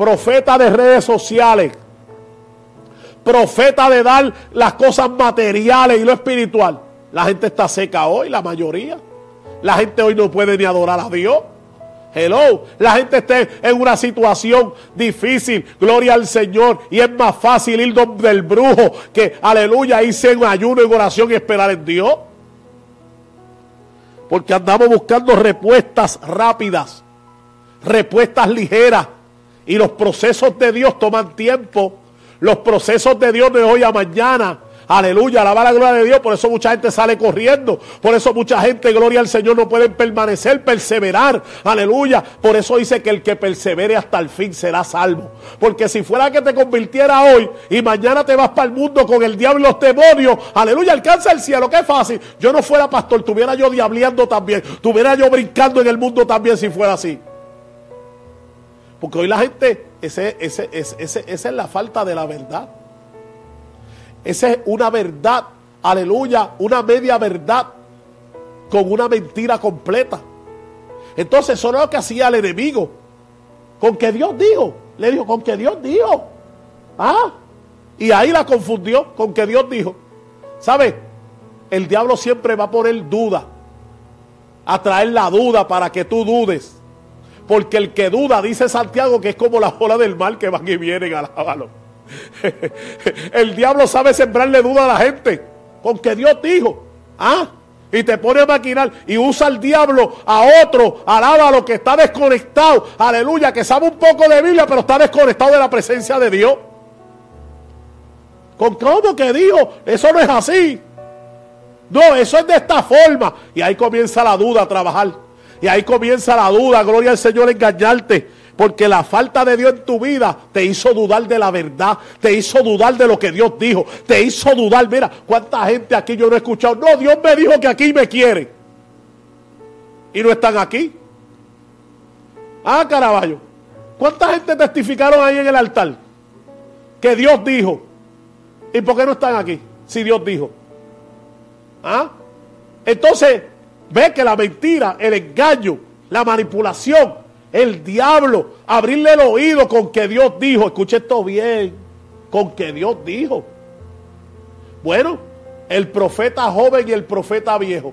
profeta de redes sociales, profeta de dar las cosas materiales y lo espiritual. La gente está seca hoy, la mayoría. La gente hoy no puede ni adorar a Dios. Hello, la gente está en una situación difícil, gloria al Señor, y es más fácil ir donde el brujo que, aleluya, irse en ayuno, en oración y esperar en Dios. Porque andamos buscando respuestas rápidas, respuestas ligeras, y los procesos de Dios toman tiempo. Los procesos de Dios de hoy a mañana. Aleluya, alaba la gloria de Dios. Por eso mucha gente sale corriendo. Por eso mucha gente, gloria al Señor, no pueden permanecer, perseverar. Aleluya. Por eso dice que el que persevere hasta el fin será salvo. Porque si fuera que te convirtiera hoy y mañana te vas para el mundo con el diablo y los demonios, aleluya, alcanza el cielo. Qué fácil. Yo no fuera pastor, tuviera yo diableando también. Tuviera yo brincando en el mundo también si fuera así. Porque hoy la gente, ese, ese, esa es la falta de la verdad. Esa es una verdad, aleluya, una media verdad con una mentira completa. Entonces, eso es lo que hacía el enemigo. Con que Dios dijo, le dijo, con que Dios dijo. Ah, y ahí la confundió con que Dios dijo. ¿Sabe? El diablo siempre va a poner duda, a traer la duda para que tú dudes. Porque el que duda, dice Santiago, que es como la ola del mar que van y vienen, alábalo. el diablo sabe sembrarle duda a la gente. Con que Dios dijo. ¿Ah? Y te pone a maquinar y usa al diablo a otro, alábalo, que está desconectado, aleluya, que sabe un poco de Biblia, pero está desconectado de la presencia de Dios. ¿Con cómo que dijo? Eso no es así. No, eso es de esta forma. Y ahí comienza la duda a trabajar. Y ahí comienza la duda, gloria al Señor, engañarte. Porque la falta de Dios en tu vida te hizo dudar de la verdad, te hizo dudar de lo que Dios dijo, te hizo dudar. Mira, cuánta gente aquí yo no he escuchado. No, Dios me dijo que aquí me quiere. Y no están aquí. Ah, caraballo. ¿Cuánta gente testificaron ahí en el altar? Que Dios dijo. ¿Y por qué no están aquí? Si Dios dijo. ¿Ah? Entonces, Ve que la mentira, el engaño, la manipulación, el diablo, abrirle el oído con que Dios dijo, escuche esto bien, con que Dios dijo. Bueno, el profeta joven y el profeta viejo.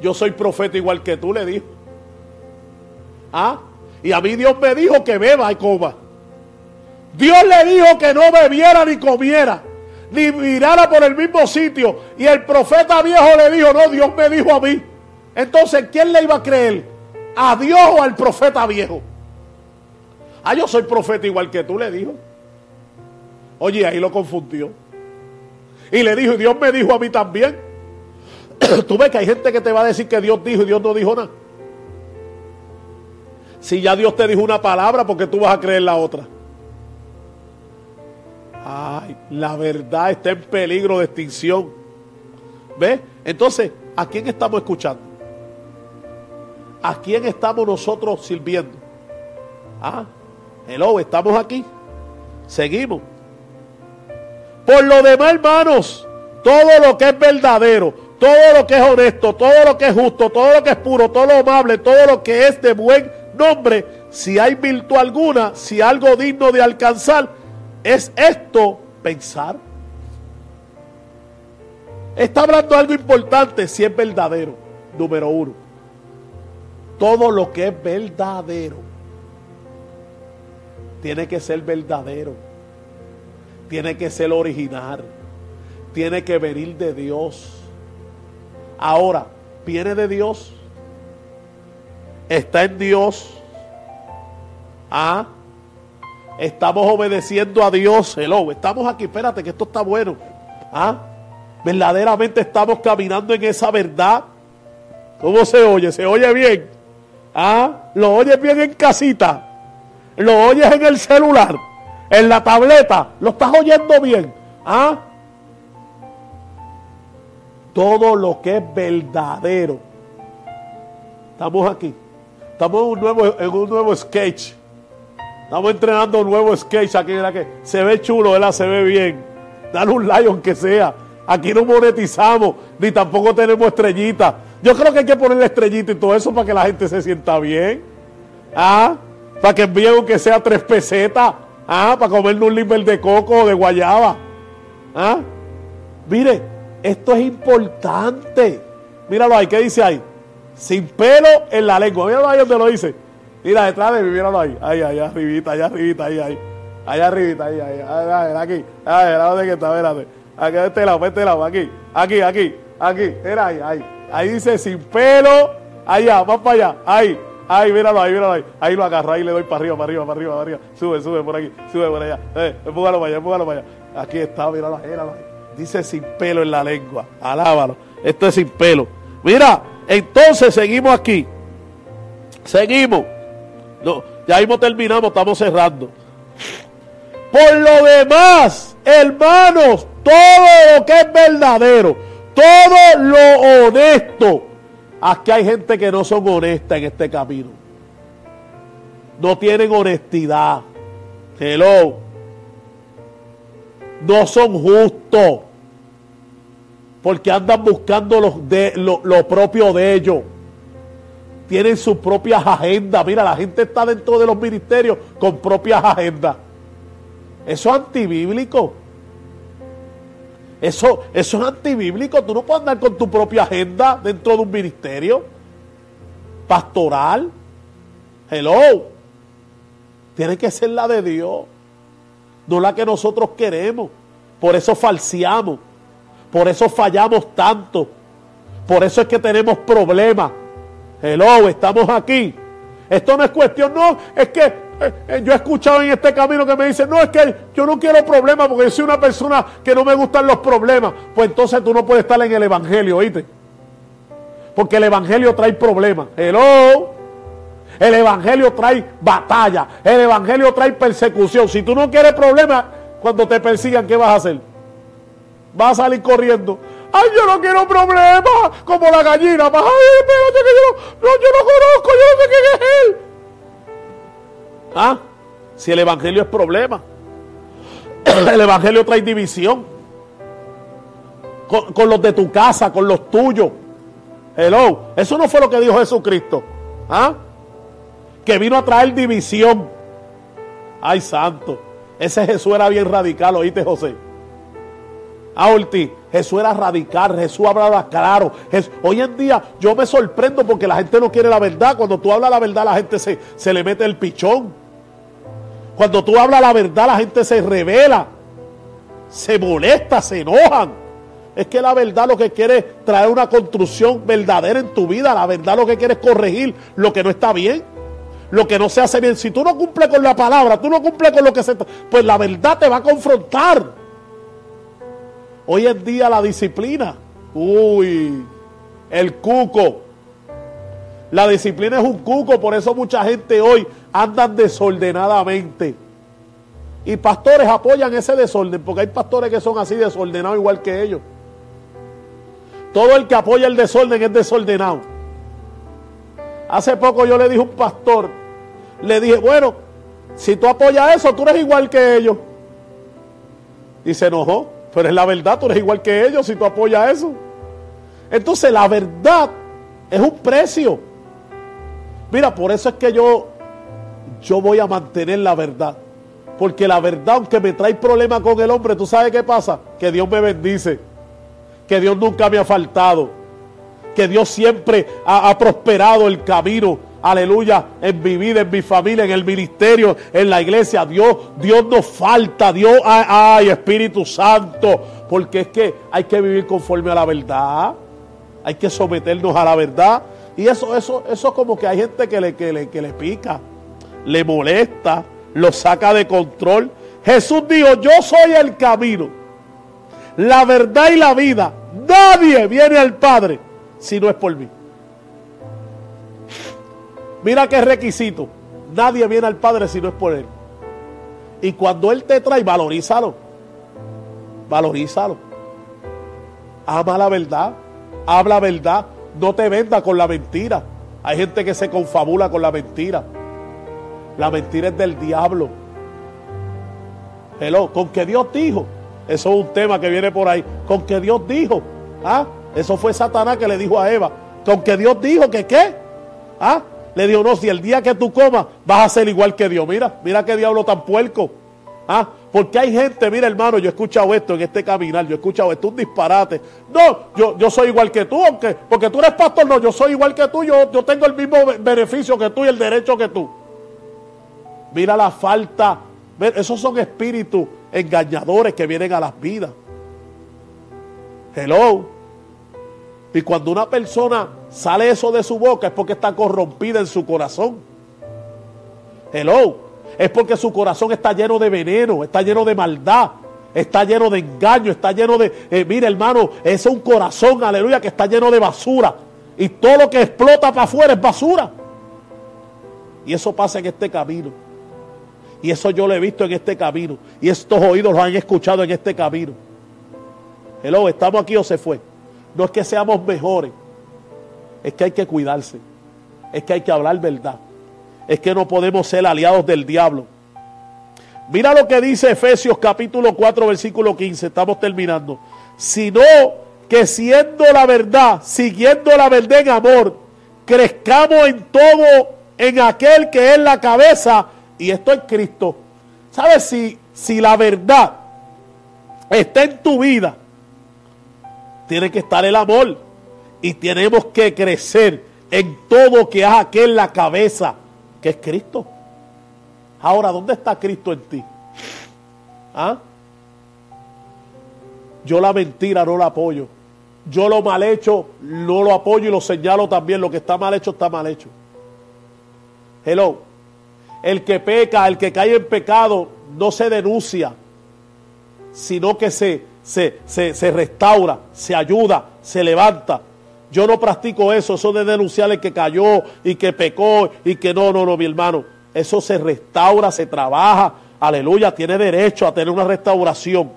Yo soy profeta igual que tú, le dijo. ¿Ah? Y a mí Dios me dijo que beba y coma. Dios le dijo que no bebiera ni comiera, ni mirara por el mismo sitio. Y el profeta viejo le dijo, no, Dios me dijo a mí. Entonces, ¿quién le iba a creer? ¿A Dios o al profeta viejo? Ah, yo soy profeta igual que tú, le dijo. Oye, ahí lo confundió. Y le dijo, y Dios me dijo a mí también. tú ves que hay gente que te va a decir que Dios dijo y Dios no dijo nada. Si ya Dios te dijo una palabra, porque tú vas a creer la otra? Ay, la verdad está en peligro de extinción. ¿Ves? Entonces, ¿a quién estamos escuchando? ¿A quién estamos nosotros sirviendo? Ah, hello, estamos aquí. Seguimos. Por lo demás, hermanos, todo lo que es verdadero, todo lo que es honesto, todo lo que es justo, todo lo que es puro, todo lo amable, todo lo que es de buen nombre, si hay virtud alguna, si algo digno de alcanzar, es esto pensar. Está hablando algo importante si es verdadero, número uno. Todo lo que es verdadero tiene que ser verdadero, tiene que ser original, tiene que venir de Dios. Ahora, viene de Dios está en Dios. Ah, estamos obedeciendo a Dios. Hello, estamos aquí, espérate que esto está bueno. Ah, verdaderamente estamos caminando en esa verdad. ¿Cómo se oye? ¿Se oye bien? Ah, lo oyes bien en casita. Lo oyes en el celular, en la tableta. Lo estás oyendo bien. Ah, todo lo que es verdadero. Estamos aquí. Estamos en un nuevo, en un nuevo sketch. Estamos entrenando un nuevo sketch aquí, ¿verdad? Que se ve chulo, ¿verdad? Se ve bien. Dale un like aunque sea. Aquí no monetizamos, ni tampoco tenemos estrellitas. Yo creo que hay que ponerle estrellita y todo eso para que la gente se sienta bien. ¿Ah? Para que envíen aunque sea tres pesetas. ¿Ah? Para comernos un limber de coco o de guayaba. ¿Ah? Mire, esto es importante. Míralo ahí, ¿qué dice ahí? sin pelo en la lengua. Míralo ahí donde lo dice. Mira, detrás de mí, míralo ahí. Ahí, allá arribita, allá arribita, ahí, ahí. Allá arribita, ahí, ahí. ahí, aquí. Ahí, lado de que está, espérate. Aquí, de este lado, de este lado, aquí. Aquí, aquí, aquí. Mira ahí, ahí. Ahí dice sin pelo. Allá, más para allá. Ahí. Ahí, míralo ahí, míralo ahí. Ahí lo agarro, ahí le doy para arriba, para arriba, para arriba, para arriba. Sube, sube por aquí, sube por allá. Eh, empújalo para allá, empújalo para allá. Aquí está, míralo míralo. Dice sin pelo en la lengua. Alábalo. Esto es sin pelo. Mira, entonces seguimos aquí. Seguimos. No, ya mismo terminamos, estamos cerrando. Por lo demás, hermanos, todo lo que es verdadero, todo lo honesto. Aquí hay gente que no son honestas en este camino. No tienen honestidad. Hello. No son justos porque andan buscando de, lo, propio de ellos. Tienen sus propias agendas. Mira, la gente está dentro de los ministerios con propias agendas. Eso es antibíblico. Eso, eso es antibíblico. Tú no puedes andar con tu propia agenda dentro de un ministerio pastoral. Hello. Tiene que ser la de Dios, no la que nosotros queremos. Por eso falseamos. Por eso fallamos tanto. Por eso es que tenemos problemas. Hello, estamos aquí. Esto no es cuestión, no, es que eh, eh, yo he escuchado en este camino que me dicen, no, es que yo no quiero problemas porque soy una persona que no me gustan los problemas. Pues entonces tú no puedes estar en el Evangelio, ¿oíste? Porque el Evangelio trae problemas. Hello. El Evangelio trae batalla. El Evangelio trae persecución. Si tú no quieres problemas, cuando te persigan, ¿qué vas a hacer? va a salir corriendo. Ay, yo no quiero problemas, como la gallina. Ay, espérate que yo no, yo no conozco, yo no sé quién es él. Ah, si el evangelio es problema. El evangelio trae división. Con, con, los de tu casa, con los tuyos. Hello. Eso no fue lo que dijo Jesucristo. ¿Ah? Que vino a traer división. Ay, santo. Ese Jesús era bien radical, oíste José. Ah, Ortiz, Jesús era radical, Jesús hablaba claro. hoy en día yo me sorprendo porque la gente no quiere la verdad. Cuando tú hablas la verdad, la gente se, se le mete el pichón. Cuando tú hablas la verdad, la gente se revela, se molesta, se enojan. Es que la verdad lo que quiere es traer una construcción verdadera en tu vida. La verdad lo que quiere es corregir lo que no está bien, lo que no se hace bien. Si tú no cumples con la palabra, tú no cumples con lo que se... Pues la verdad te va a confrontar. Hoy en día la disciplina, uy, el cuco. La disciplina es un cuco, por eso mucha gente hoy andan desordenadamente. Y pastores apoyan ese desorden, porque hay pastores que son así desordenados igual que ellos. Todo el que apoya el desorden es desordenado. Hace poco yo le dije a un pastor, le dije, bueno, si tú apoyas eso, tú eres igual que ellos. Y se enojó. Pero es la verdad, tú eres igual que ellos si tú apoyas eso. Entonces la verdad es un precio. Mira, por eso es que yo, yo voy a mantener la verdad. Porque la verdad, aunque me trae problemas con el hombre, ¿tú sabes qué pasa? Que Dios me bendice. Que Dios nunca me ha faltado. Que Dios siempre ha, ha prosperado el camino aleluya, en mi vida, en mi familia, en el ministerio, en la iglesia. Dios, Dios nos falta, Dios, ay, Espíritu Santo, porque es que hay que vivir conforme a la verdad, hay que someternos a la verdad. Y eso, eso, eso como que hay gente que le, que le, que le pica, le molesta, lo saca de control. Jesús dijo, yo soy el camino, la verdad y la vida. Nadie viene al Padre si no es por mí. Mira qué requisito. Nadie viene al Padre si no es por Él. Y cuando Él te trae, valorízalo. Valorízalo. Ama la verdad. Habla verdad. No te venda con la mentira. Hay gente que se confabula con la mentira. La mentira es del diablo. Hello, con que Dios dijo. Eso es un tema que viene por ahí. Con que Dios dijo. ¿Ah? Eso fue Satanás que le dijo a Eva. Con que Dios dijo que qué. ¿Ah? Le dijo, no, si el día que tú comas vas a ser igual que Dios. Mira, mira qué diablo tan puerco. ¿Ah? Porque hay gente, mira hermano, yo he escuchado esto en este caminar, yo he escuchado esto, un disparate. No, yo, yo soy igual que tú, aunque, porque tú eres pastor, no, yo soy igual que tú, yo, yo tengo el mismo beneficio que tú y el derecho que tú. Mira la falta, esos son espíritus engañadores que vienen a las vidas. Hello. Y cuando una persona sale eso de su boca es porque está corrompida en su corazón. Hello. Es porque su corazón está lleno de veneno, está lleno de maldad, está lleno de engaño, está lleno de... Eh, mire hermano, ese es un corazón, aleluya, que está lleno de basura. Y todo lo que explota para afuera es basura. Y eso pasa en este camino. Y eso yo lo he visto en este camino. Y estos oídos lo han escuchado en este camino. Hello, ¿estamos aquí o se fue? No es que seamos mejores, es que hay que cuidarse, es que hay que hablar verdad, es que no podemos ser aliados del diablo. Mira lo que dice Efesios capítulo 4 versículo 15, estamos terminando. Sino que siendo la verdad, siguiendo la verdad en amor, crezcamos en todo en aquel que es la cabeza y esto es Cristo. ¿Sabes si, si la verdad está en tu vida? tiene que estar el amor. Y tenemos que crecer en todo que es aquel la cabeza, que es Cristo. Ahora, ¿dónde está Cristo en ti? ¿Ah? Yo la mentira no la apoyo. Yo lo mal hecho no lo apoyo y lo señalo también. Lo que está mal hecho está mal hecho. Hello. El que peca, el que cae en pecado, no se denuncia, sino que se, se, restaura, se ayuda, se levanta. Yo no practico eso, eso de denunciar el que cayó y que pecó y que no, no, no, mi hermano. Eso se restaura, se trabaja, aleluya, tiene derecho a tener una restauración.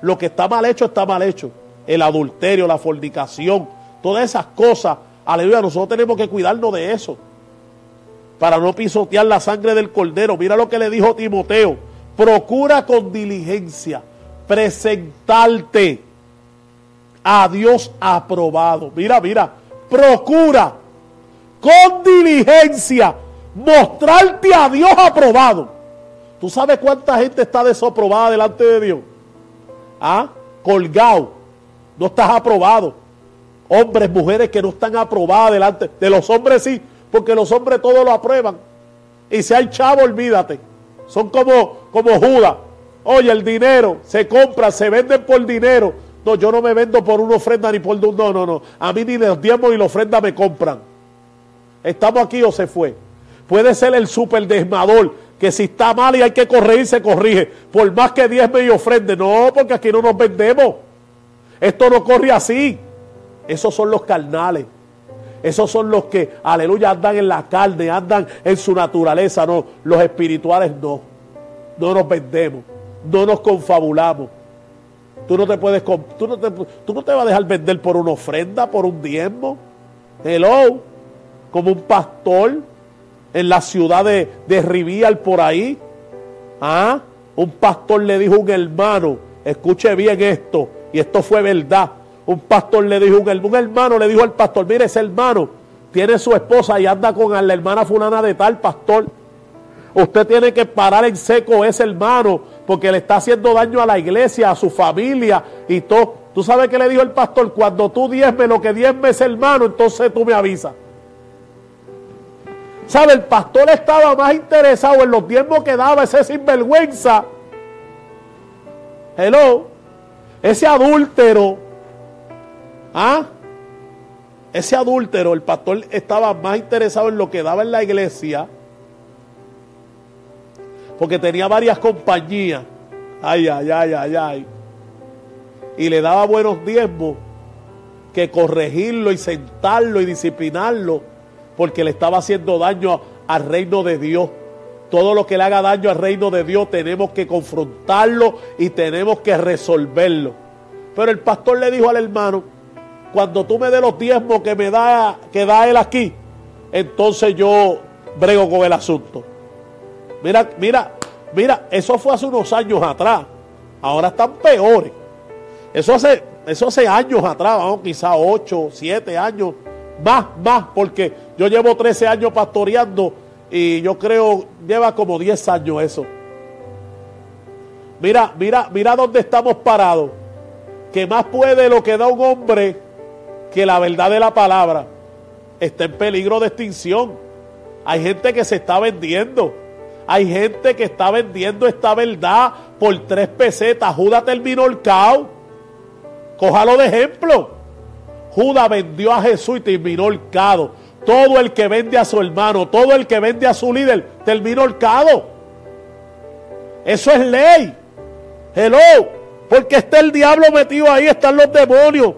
Lo que está mal hecho está mal hecho. El adulterio, la fornicación, todas esas cosas, aleluya, nosotros tenemos que cuidarnos de eso. Para no pisotear la sangre del cordero. Mira lo que le dijo Timoteo. Procura con diligencia presentarte a Dios aprobado. Mira, mira, procura con diligencia mostrarte a Dios aprobado. ¿Tú sabes cuánta gente está desaprobada delante de Dios? ¿Ah? Colgado. No estás aprobado. Hombres, mujeres que no están aprobadas delante. De los hombres sí, porque los hombres todos lo aprueban. Y si hay chavo, olvídate. Son como, como Judas. Oye, el dinero se compra, se venden por dinero. No, yo no me vendo por una ofrenda ni por... No, no, no. A mí ni los diezmos ni la ofrenda me compran. ¿Estamos aquí o se fue? Puede ser el super desmador, que si está mal y hay que corregir, se corrige. Por más que diezme y ofrende. No, porque aquí no nos vendemos. Esto no corre así. Esos son los carnales. Esos son los que, aleluya, andan en la carne, andan en su naturaleza. No, los espirituales no. No nos vendemos. No nos confabulamos. Tú no te puedes, tú no te, tú no te vas a dejar vender por una ofrenda, por un diezmo. Hello, como un pastor en la ciudad de, de Rivial por ahí. ¿Ah? Un pastor le dijo a un hermano, escuche bien esto, y esto fue verdad. Un pastor le dijo, un, un hermano le dijo al pastor, mire ese hermano tiene su esposa y anda con la hermana fulana de tal pastor. Usted tiene que parar en seco ese hermano porque le está haciendo daño a la iglesia, a su familia y todo. ¿Tú sabes qué le dijo el pastor? Cuando tú diezme lo que diezme ese hermano, entonces tú me avisas. ¿Sabe? El pastor estaba más interesado en los diezmos que daba ese sinvergüenza. Hello. Ese adúltero. ¿Ah? Ese adúltero, el pastor estaba más interesado en lo que daba en la iglesia. Porque tenía varias compañías. Ay, ay, ay, ay, ay. Y le daba buenos diezmos que corregirlo y sentarlo y disciplinarlo porque le estaba haciendo daño al reino de Dios. Todo lo que le haga daño al reino de Dios tenemos que confrontarlo y tenemos que resolverlo. Pero el pastor le dijo al hermano, cuando tú me des los diezmos que me da, que da él aquí, entonces yo brego con el asunto. Mira, mira, mira, eso fue hace unos años atrás. Ahora están peores. Eso hace, eso hace años atrás, vamos, quizá 8, 7 años, más, más, porque yo llevo 13 años pastoreando y yo creo lleva como 10 años eso. Mira, mira, mira dónde estamos parados. Que más puede lo que da un hombre que la verdad de la palabra. Está en peligro de extinción. Hay gente que se está vendiendo. Hay gente que está vendiendo esta verdad por tres pesetas. Judas terminó el caos. Cójalo de ejemplo. Judas vendió a Jesús y terminó el caos. Todo el que vende a su hermano, todo el que vende a su líder, termina horcado. Eso es ley. Hello. Porque está el diablo metido ahí, están los demonios.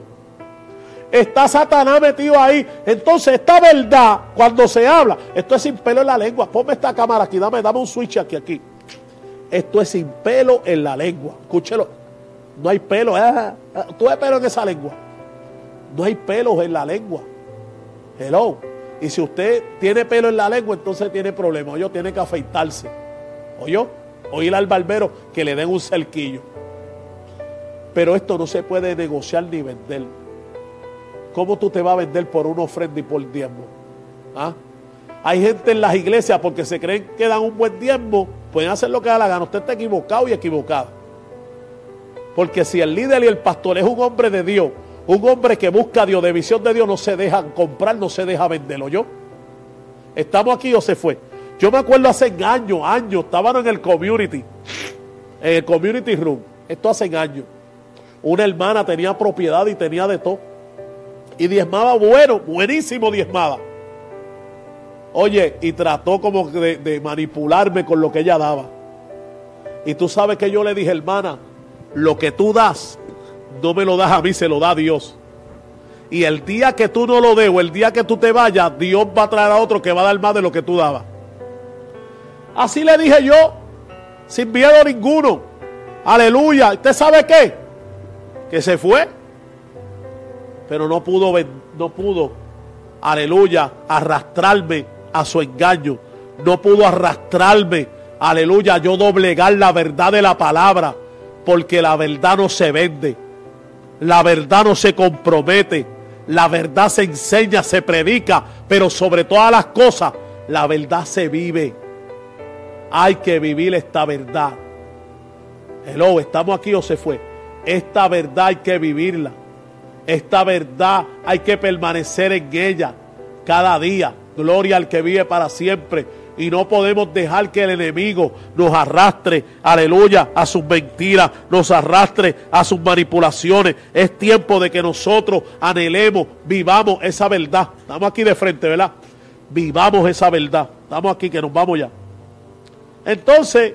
Está Satanás metido ahí. Entonces, esta verdad, cuando se habla, esto es sin pelo en la lengua. Ponme esta cámara aquí, dame, dame un switch aquí, aquí. Esto es sin pelo en la lengua. Escúchelo. No hay pelo. Ah, ah, tú hay pelo en esa lengua. No hay pelos en la lengua. Hello. Y si usted tiene pelo en la lengua, entonces tiene problemas. Oye, tiene que afeitarse. Oye, o ir al barbero que le den un cerquillo. Pero esto no se puede negociar ni vender. ¿Cómo tú te vas a vender por una ofrenda y por diezmo? ¿Ah? Hay gente en las iglesias porque se creen que dan un buen diezmo, pueden hacer lo que da la gana. Usted está equivocado y equivocado. Porque si el líder y el pastor es un hombre de Dios, un hombre que busca a Dios, de visión de Dios, no se deja comprar, no se deja venderlo. ¿Yo? ¿Estamos aquí o se fue? Yo me acuerdo hace años, años, estaban en el community, en el community room. Esto hace años. Una hermana tenía propiedad y tenía de todo. Y diezmaba bueno, buenísimo diezmada. Oye, y trató como de, manipularme con lo que ella daba. Y tú sabes que yo le dije, hermana, lo que tú das no me lo das a mí, se lo da a Dios. Y el día que tú no lo des el día que tú te vayas, Dios va a traer a otro que va a dar más de lo que tú dabas. Así le dije yo, sin miedo ninguno. Aleluya. ¿Usted sabe qué? Que se fue. Pero no pudo, no pudo, aleluya, arrastrarme a su engaño. No pudo arrastrarme, aleluya, yo doblegar la verdad de la palabra. Porque la verdad no se vende. La verdad no se compromete. La verdad se enseña, se predica. Pero sobre todas las cosas, la verdad se vive. Hay que vivir esta verdad. Hello, ¿estamos aquí o se fue? Esta verdad hay que vivirla. Esta verdad hay que permanecer en ella cada día. Gloria al que vive para siempre. Y no podemos dejar que el enemigo nos arrastre, aleluya, a sus mentiras, nos arrastre a sus manipulaciones. Es tiempo de que nosotros anhelemos, vivamos esa verdad. Estamos aquí de frente, ¿verdad? Vivamos esa verdad. Estamos aquí que nos vamos ya. Entonces,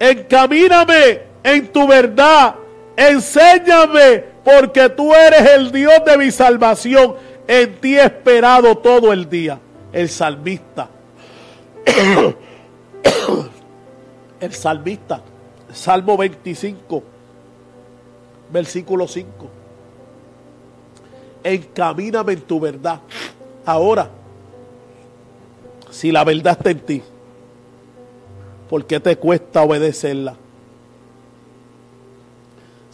encamíname en tu verdad. Enséñame porque tú eres el Dios de mi salvación. En ti he esperado todo el día el salmista. el salmista, Salmo 25, versículo 5. Encamíname en tu verdad. Ahora, si la verdad está en ti, ¿por qué te cuesta obedecerla?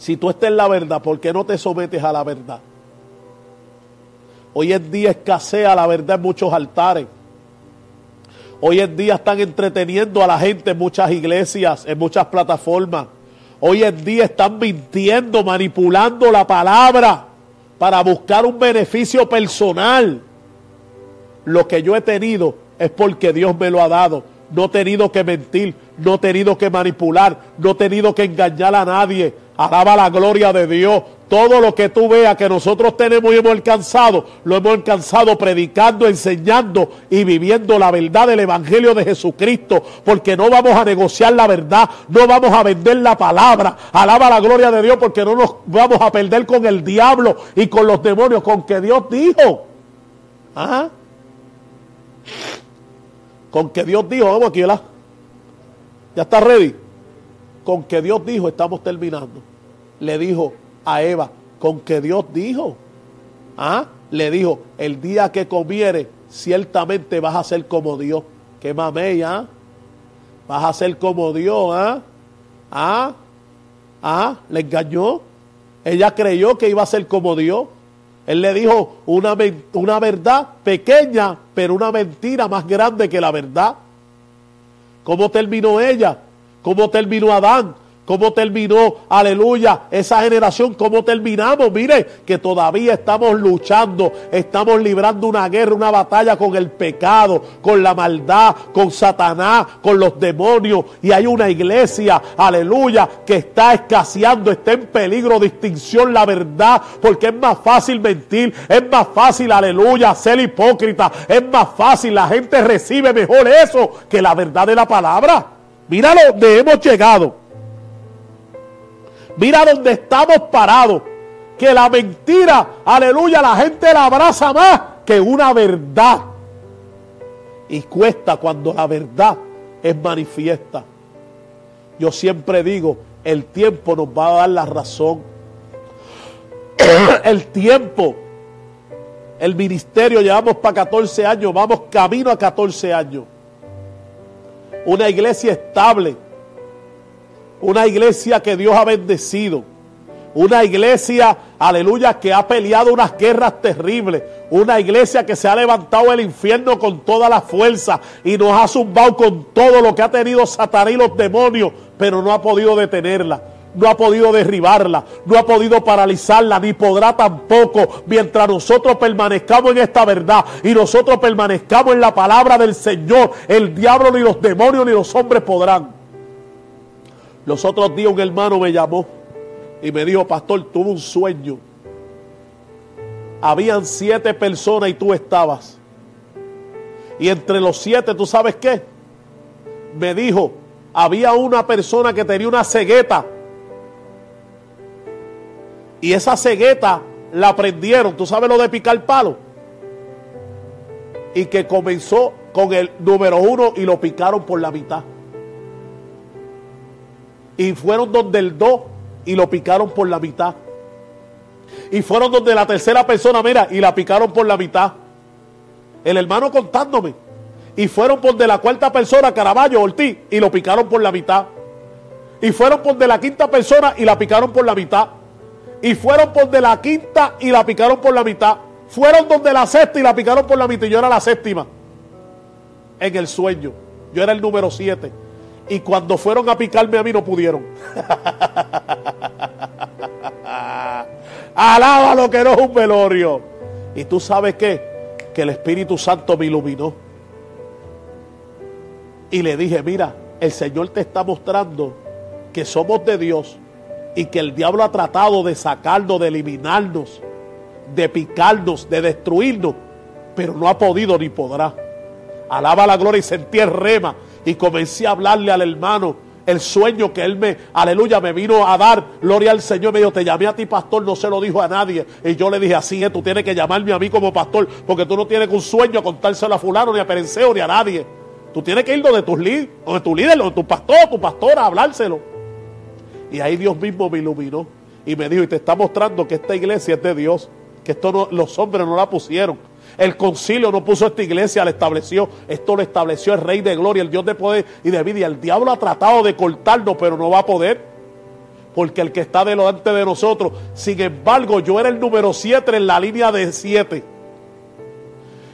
Si tú estás en la verdad, ¿por qué no te sometes a la verdad? Hoy en día escasea la verdad en muchos altares. Hoy en día están entreteniendo a la gente en muchas iglesias, en muchas plataformas. Hoy en día están mintiendo, manipulando la palabra para buscar un beneficio personal. Lo que yo he tenido es porque Dios me lo ha dado. No he tenido que mentir, no he tenido que manipular, no he tenido que engañar a nadie. Alaba la gloria de Dios. Todo lo que tú veas que nosotros tenemos y hemos alcanzado, lo hemos alcanzado predicando, enseñando y viviendo la verdad del Evangelio de Jesucristo. Porque no vamos a negociar la verdad, no vamos a vender la palabra. Alaba la gloria de Dios porque no nos vamos a perder con el diablo y con los demonios, con que Dios dijo. ¿Ah? Con que Dios dijo, vamos aquí, ¿verdad? ¿Ya está ready? Con que Dios dijo, estamos terminando. Le dijo, a Eva con que Dios dijo. ¿Ah? Le dijo, el día que comiere, ciertamente vas a ser como Dios. Qué mamey, ¿ah? Vas a ser como Dios, ¿ah? ¿Ah? ¿Ah? Le engañó. Ella creyó que iba a ser como Dios. Él le dijo una, una verdad pequeña, pero una mentira más grande que la verdad. ¿Cómo terminó ella? ¿Cómo terminó Adán? ¿Cómo terminó, aleluya, esa generación? ¿Cómo terminamos? Mire, que todavía estamos luchando, estamos librando una guerra, una batalla con el pecado, con la maldad, con Satanás, con los demonios. Y hay una iglesia, aleluya, que está escaseando, está en peligro de extinción la verdad, porque es más fácil mentir, es más fácil, aleluya, ser hipócrita, es más fácil, la gente recibe mejor eso que la verdad de la palabra. Mira donde hemos llegado. Mira dónde estamos parados. Que la mentira, aleluya, la gente la abraza más que una verdad. Y cuesta cuando la verdad es manifiesta. Yo siempre digo, el tiempo nos va a dar la razón. el tiempo. El ministerio llevamos para 14 años, vamos camino a 14 años. Una iglesia estable una iglesia que Dios ha bendecido. Una iglesia, aleluya, que ha peleado unas guerras terribles. Una iglesia que se ha levantado el infierno con toda la fuerza y nos ha zumbado con todo lo que ha tenido Satanás y los demonios, pero no ha podido detenerla. No ha podido derribarla, no ha podido paralizarla, ni podrá tampoco mientras nosotros permanezcamos en esta verdad y nosotros permanezcamos en la palabra del Señor. El diablo, ni los demonios, ni los hombres podrán. Los otros días un hermano me llamó y me dijo, pastor, tuve un sueño. Habían siete personas y tú estabas. Y entre los siete, ¿tú sabes qué? Me dijo, había una persona que tenía una cegueta. Y esa cegueta la prendieron. ¿Tú sabes lo de picar palo? Y que comenzó con el número uno y lo picaron por la mitad. Y fueron donde el dos y lo picaron por la mitad. Y fueron donde la tercera persona, mira, y la picaron por la mitad. El hermano contándome. Y fueron por de la cuarta persona, Caraballo, Ortiz, y lo picaron por la mitad. Y fueron por de la quinta persona y la picaron por la mitad. Y fueron por de la quinta y la picaron por la mitad. Fueron donde la sexta y la picaron por la mitad. Y yo era la séptima. En el sueño. Yo era el número 7. Y cuando fueron a picarme a mí no pudieron. Alaba lo que no es un velorio. Y tú sabes qué? Que el Espíritu Santo me iluminó. Y le dije, mira, el Señor te está mostrando que somos de Dios y que el diablo ha tratado de sacarnos, de eliminarnos, de picarnos, de destruirnos, pero no ha podido ni podrá. Alaba la gloria y sentí el rema y comencé a hablarle al hermano el sueño que él me, aleluya, me vino a dar. Gloria al Señor. Me dijo, te llamé a ti pastor, no se lo dijo a nadie. Y yo le dije, así es, tú tienes que llamarme a mí como pastor, porque tú no tienes un sueño a contárselo a fulano, ni a Perenceo, ni a nadie. Tú tienes que ir donde tus donde tu líder, donde tu pastor, tu pastora, a hablárselo. Y ahí Dios mismo me iluminó y me dijo, y te está mostrando que esta iglesia es de Dios, que esto los hombres no la pusieron. El concilio no puso esta iglesia, la estableció. Esto lo estableció el Rey de Gloria, el Dios de poder y de vida. Y el diablo ha tratado de cortarnos, pero no va a poder. Porque el que está delante de nosotros, sin embargo, yo era el número 7 en la línea de 7.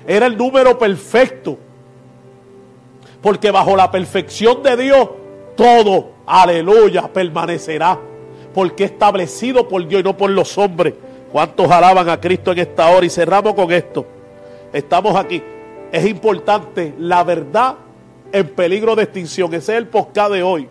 Era el número perfecto. Porque bajo la perfección de Dios, todo, aleluya, permanecerá. Porque establecido por Dios y no por los hombres. ¿Cuántos alaban a Cristo en esta hora? Y cerramos con esto. Estamos aquí. Es importante la verdad en peligro de extinción. Ese es el podcast de hoy.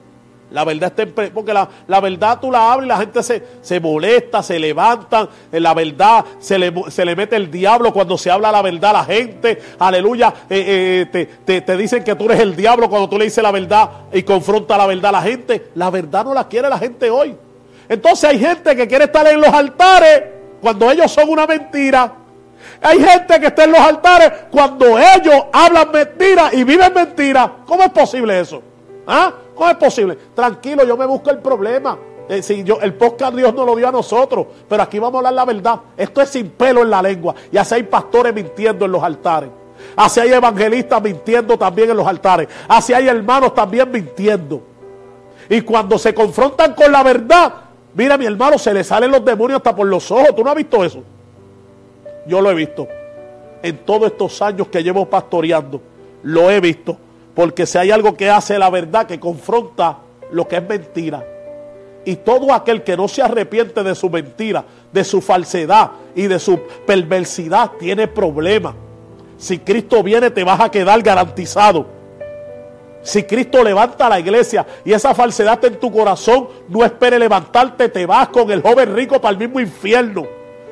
La verdad está en porque la, la, verdad tú la hablas y la gente se, se molesta, se levantan. En la verdad se le, se le, mete el diablo cuando se habla la verdad a la gente. Aleluya. Eh, eh, te, te, te, dicen que tú eres el diablo cuando tú le dices la verdad y confronta la verdad a la gente. La verdad no la quiere la gente hoy. Entonces hay gente que quiere estar en los altares cuando ellos son una mentira. Hay gente que está en los altares cuando ellos hablan mentiras y viven mentiras. ¿Cómo es posible eso? ¿Ah? ¿Cómo es posible? Tranquilo, yo me busco el problema. Eh, si yo, el podcast Dios no lo dio a nosotros, pero aquí vamos a hablar la verdad. Esto es sin pelo en la lengua. Y así hay pastores mintiendo en los altares. Así hay evangelistas mintiendo también en los altares. Así hay hermanos también mintiendo. Y cuando se confrontan con la verdad, mira mi hermano, se le salen los demonios hasta por los ojos. ¿Tú no has visto eso? Yo lo he visto. En todos estos años que llevo pastoreando, lo he visto. Porque si hay algo que hace la verdad, que confronta lo que es mentira. Y todo aquel que no se arrepiente de su mentira, de su falsedad y de su perversidad, tiene problemas. Si Cristo viene, te vas a quedar garantizado. Si Cristo levanta la iglesia y esa falsedad está en tu corazón, no espere levantarte, te vas con el joven rico para el mismo infierno.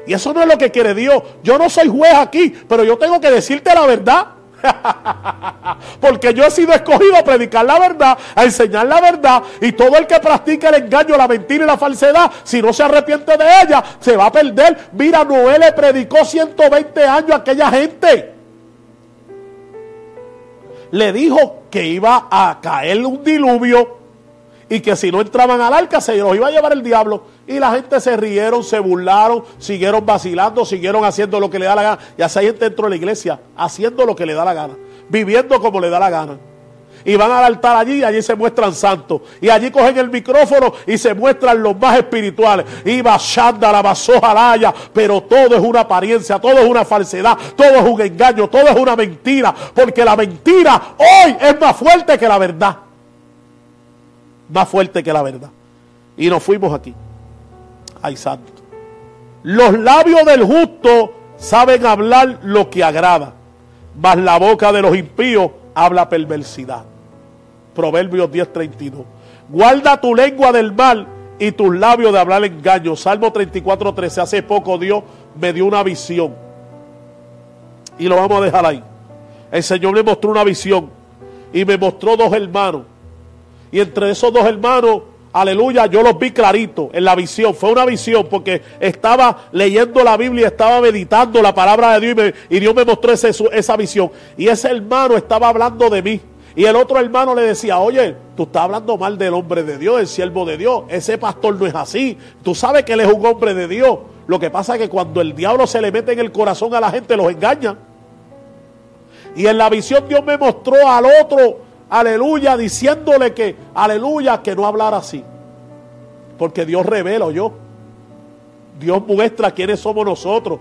Y eso no es lo que quiere Dios. Yo no soy juez aquí, pero yo tengo que decirte la verdad. Porque yo he sido escogido a predicar la verdad, a enseñar la verdad. Y todo el que practica el engaño, la mentira y la falsedad, si no se arrepiente de ella, se va a perder. Mira, Noé le predicó 120 años a aquella gente. Le dijo que iba a caer un diluvio y que si no entraban al arca se los iba a llevar el diablo. Y la gente se rieron, se burlaron, siguieron vacilando, siguieron haciendo lo que le da la gana. Y así hay gente la iglesia haciendo lo que le da la gana, viviendo como le da la gana. Y van al altar allí y allí se muestran santos. Y allí cogen el micrófono y se muestran los más espirituales. Y bashanda la laya. Pero todo es una apariencia, todo es una falsedad, todo es un engaño, todo es una mentira. Porque la mentira hoy es más fuerte que la verdad. Más fuerte que la verdad. Y nos fuimos aquí. Ay, santo. Los labios del justo saben hablar lo que agrada, mas la boca de los impíos habla perversidad. Proverbios 10:32. Guarda tu lengua del mal y tus labios de hablar engaño. Salmo 34:13. Hace poco Dios me dio una visión. Y lo vamos a dejar ahí. El Señor me mostró una visión y me mostró dos hermanos. Y entre esos dos hermanos aleluya, yo los vi clarito en la visión. Fue una visión porque estaba leyendo la Biblia, estaba meditando la palabra de Dios y, Dios me mostró esa visión. Y ese hermano estaba hablando de mí. Y el otro hermano le decía, oye, tú estás hablando mal del hombre de Dios, el siervo de Dios. Ese pastor no es así. Tú sabes que él es un hombre de Dios. Lo que pasa es que cuando el diablo se le mete en el corazón a la gente, los engaña. Y en la visión Dios me mostró al otro aleluya, diciéndole que, aleluya, que no hablar así. Porque Dios revela, yo. Dios muestra quiénes somos nosotros.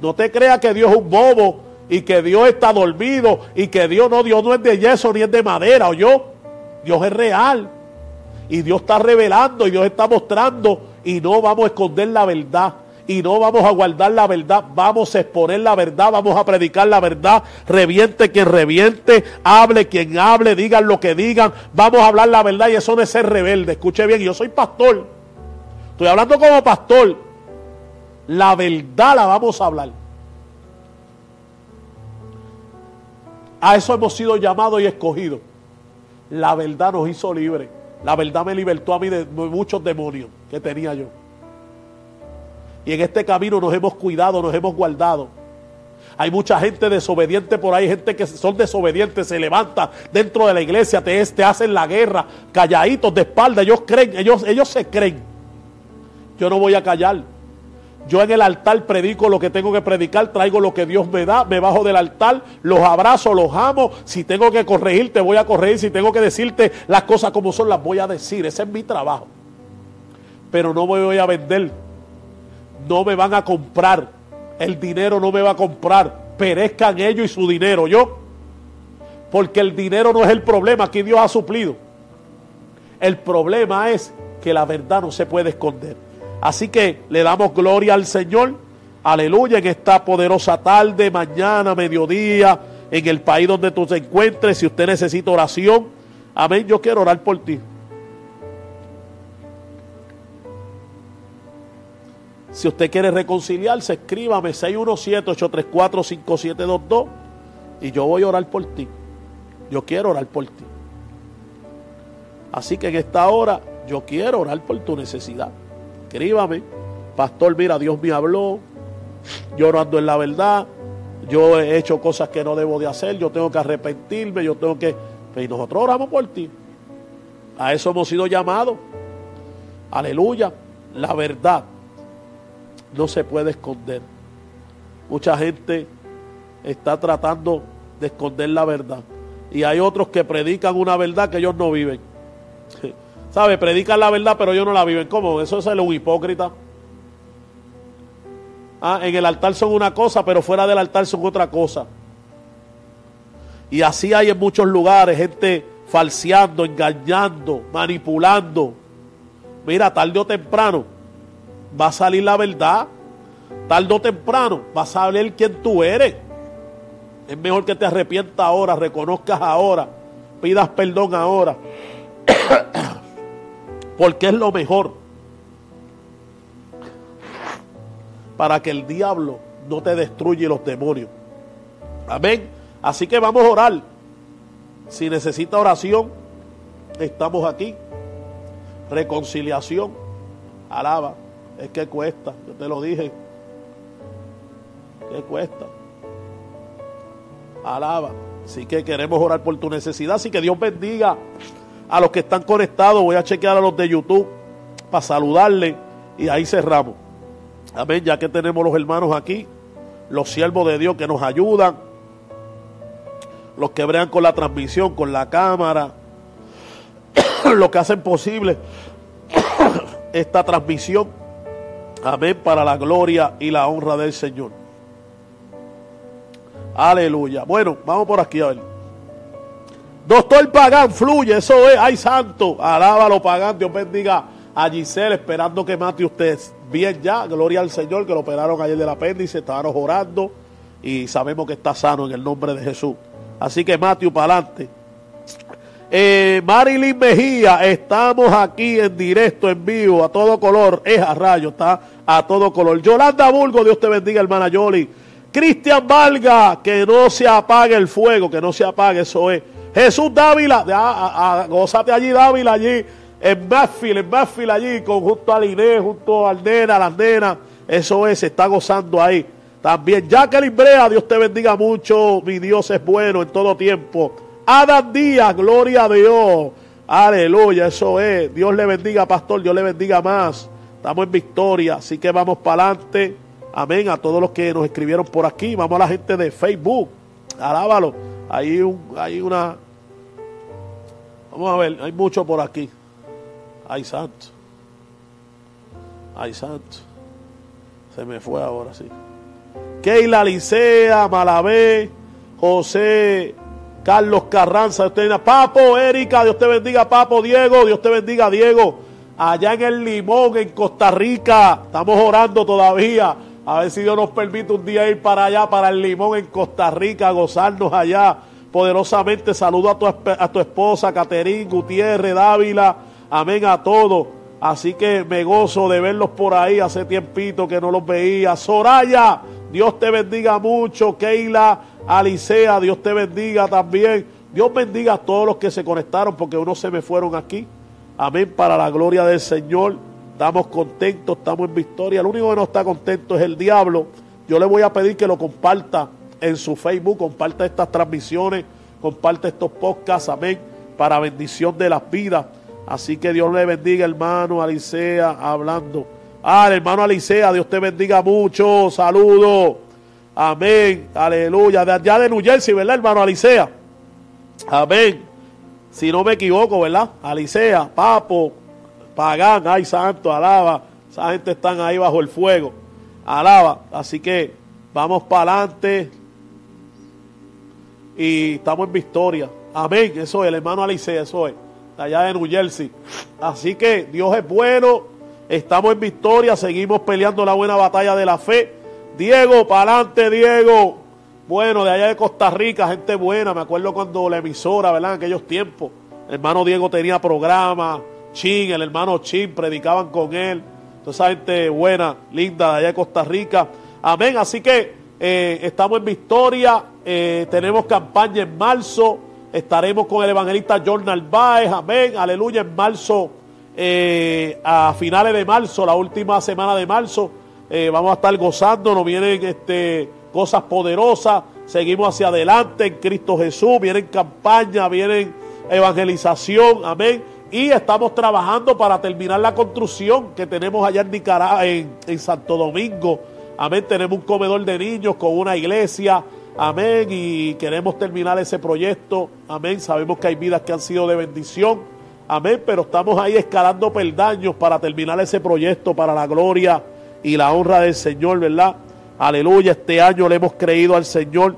No te creas que Dios es un bobo y que Dios está dormido y que Dios no, Dios no es de yeso ni es de madera, o yo, Dios es real. Y Dios está revelando y Dios está mostrando y no vamos a esconder la verdad y no vamos a guardar la verdad, vamos a exponer la verdad, vamos a predicar la verdad, reviente quien reviente, hable quien hable, digan lo que digan, vamos a hablar la verdad y eso no es ser rebelde, escuche bien, yo soy pastor, estoy hablando como pastor, la verdad la vamos a hablar. A eso hemos sido llamados y escogidos. La verdad nos hizo libres. La verdad me libertó a mí de muchos demonios que tenía yo. Y en este camino nos hemos cuidado, nos hemos guardado. Hay mucha gente desobediente por ahí, gente que son desobedientes, se levanta dentro de la iglesia, te, hacen la guerra, calladitos de espalda, ellos creen, ellos, ellos se creen. Yo no voy a callar. Yo en el altar predico lo que tengo que predicar, traigo lo que Dios me da, me bajo del altar, los abrazo, los amo. Si tengo que corregirte, voy a corregir. Si tengo que decirte las cosas como son, las voy a decir. Ese es mi trabajo. Pero no me voy a vender. No me van a comprar. El dinero no me va a comprar. Perezcan ellos y su dinero. Yo. Porque el dinero no es el problema. Aquí Dios ha suplido. El problema es que la verdad no se puede esconder. Así que le damos gloria al Señor. Aleluya en esta poderosa tarde, mañana, mediodía, en el país donde tú te encuentres. Si usted necesita oración, amén, yo quiero orar por ti. Si usted quiere reconciliarse, escríbame 617-834-5722 y yo voy a orar por ti. Yo quiero orar por ti. Así que en esta hora yo quiero orar por tu necesidad escríbame. Pastor, mira, Dios me habló. Yo no ando en la verdad. Yo he hecho cosas que no debo de hacer. Yo tengo que arrepentirme. Yo tengo que... Y nosotros oramos por ti. A eso hemos sido llamados. Aleluya. La verdad no se puede esconder. Mucha gente está tratando de esconder la verdad. Y hay otros que predican una verdad que ellos no viven. ¿Sabe? Predican la verdad, pero ellos no la viven. ¿Cómo? Eso es un hipócrita. Ah, en el altar son una cosa, pero fuera del altar son otra cosa. Y así hay en muchos lugares gente falseando, engañando, manipulando. Mira, tarde o temprano va a salir la verdad. Tarde o temprano va a saber quién tú eres. Es mejor que te arrepientas ahora, reconozcas ahora, pidas perdón ahora. porque es lo mejor. Para que el diablo no te destruya los demonios. Amén. Así que vamos a orar. Si necesita oración, estamos aquí. Reconciliación. Alaba. Es que cuesta. Yo te lo dije. ¿Qué cuesta? Alaba. Así que queremos orar por tu necesidad. Así que Dios bendiga a los que están conectados. Voy a chequear a los de YouTube para saludarle y ahí cerramos. Amén, ya que tenemos los hermanos aquí, los siervos de Dios que nos ayudan, los que brean con la transmisión, con la cámara, los que hacen posible esta transmisión. Amén, para la gloria y la honra del Señor. Aleluya. Bueno, vamos por aquí a ver. Doctor Pagán, fluye, eso es, ay santo, alábalo Pagán, Dios bendiga a Giselle, esperando que mate usted bien ya, gloria al Señor, que lo operaron ayer del apéndice, estaban orando y sabemos que está sano en el nombre de Jesús. Así que Mateo, para adelante. Eh, Marilyn Mejía, estamos aquí en directo, en vivo, a todo color, es a rayo, está a todo color. Yolanda Bulgo, Dios te bendiga, hermana Yoli. Cristian Valga, que no se apague el fuego, que no se apague, eso es. Jesús Dávila, a, gozate allí Dávila, allí en Backfield, en Backfield allí, con, junto a Inés, junto al nena, a las nenas, eso es, se está gozando ahí. También Jacqueline Brea, Dios te bendiga mucho, mi Dios es bueno en todo tiempo. Adam Díaz, gloria a Dios, aleluya, eso es, Dios le bendiga, pastor, Dios le bendiga más. Estamos en victoria, así que vamos para adelante. Amén. A todos los que nos escribieron por aquí. Vamos a la gente de Facebook. Alábalo. Hay, un, hay una... Vamos a ver, hay mucho por aquí. Ay, santo. Ay, santo. Se me fue ahora, sí. Keila Licea, Malabé, José Carlos Carranza, usted Papo, Erika, Dios te bendiga, Papo, Diego, Dios te bendiga, Diego. Allá en el Limón, en Costa Rica, estamos orando todavía. A ver si Dios nos permite un día ir para allá, para el Limón, en Costa Rica, gozarnos allá poderosamente. Saludo a tu, a tu esposa, Caterín Gutiérrez, Dávila. Amén a todos. Así que me gozo de verlos por ahí. Hace tiempito que no los veía. Soraya, Dios te bendiga mucho. Keila, Alicea, Dios te bendiga también. Dios bendiga a todos los que se conectaron porque unos se me fueron aquí. Amén, para la gloria del Señor. Estamos contentos, estamos en victoria. El único que no está contento es el diablo. Yo le voy a pedir que lo comparta en su Facebook, comparta estas transmisiones, comparte estos podcasts, amén, para bendición de las vidas. Así que Dios le bendiga, hermano Alicea, hablando. Ah, hermano Alicea, Dios te bendiga mucho. Saludos. Amén. Aleluya. De allá de New Jersey, ¿verdad, hermano Alicea? Amén. Si no me equivoco, ¿verdad? Alicea, Papo, Pagán, ay santo, alaba. Esa gente están ahí bajo el fuego. Alaba. Así que vamos para adelante. Y estamos en victoria. Amén. Eso es, el hermano Alicea, eso es. allá de New Jersey. Así que Dios es bueno. Estamos en victoria. Seguimos peleando la buena batalla de la fe. Diego, para adelante, Diego. Bueno, de allá de Costa Rica, gente buena. Me acuerdo cuando la emisora, ¿verdad? En aquellos tiempos. Hermano Diego tenía programa. Chin, el hermano Chin, predicaban con él. Toda esa gente buena, linda de allá de Costa Rica. Amén. Así que eh, estamos en victoria. Eh, tenemos campaña en marzo. Estaremos con el evangelista John Narváez. Amén. Aleluya. En marzo, eh, a finales de marzo, la última semana de marzo, vamos a estar gozando. Nos vienen este, cosas poderosas. Seguimos hacia adelante en Cristo Jesús. Vienen campaña, vienen evangelización. Amén. Y estamos trabajando para terminar la construcción que tenemos allá en Nicaragua, en, en Santo Domingo. Amén. Tenemos un comedor de niños con una iglesia. Amén. Y queremos terminar ese proyecto. Amén. Sabemos que hay vidas que han sido de bendición. Amén. Pero estamos ahí escalando peldaños para terminar ese proyecto para la gloria y la honra del Señor, ¿verdad? Aleluya. Este año le hemos creído al Señor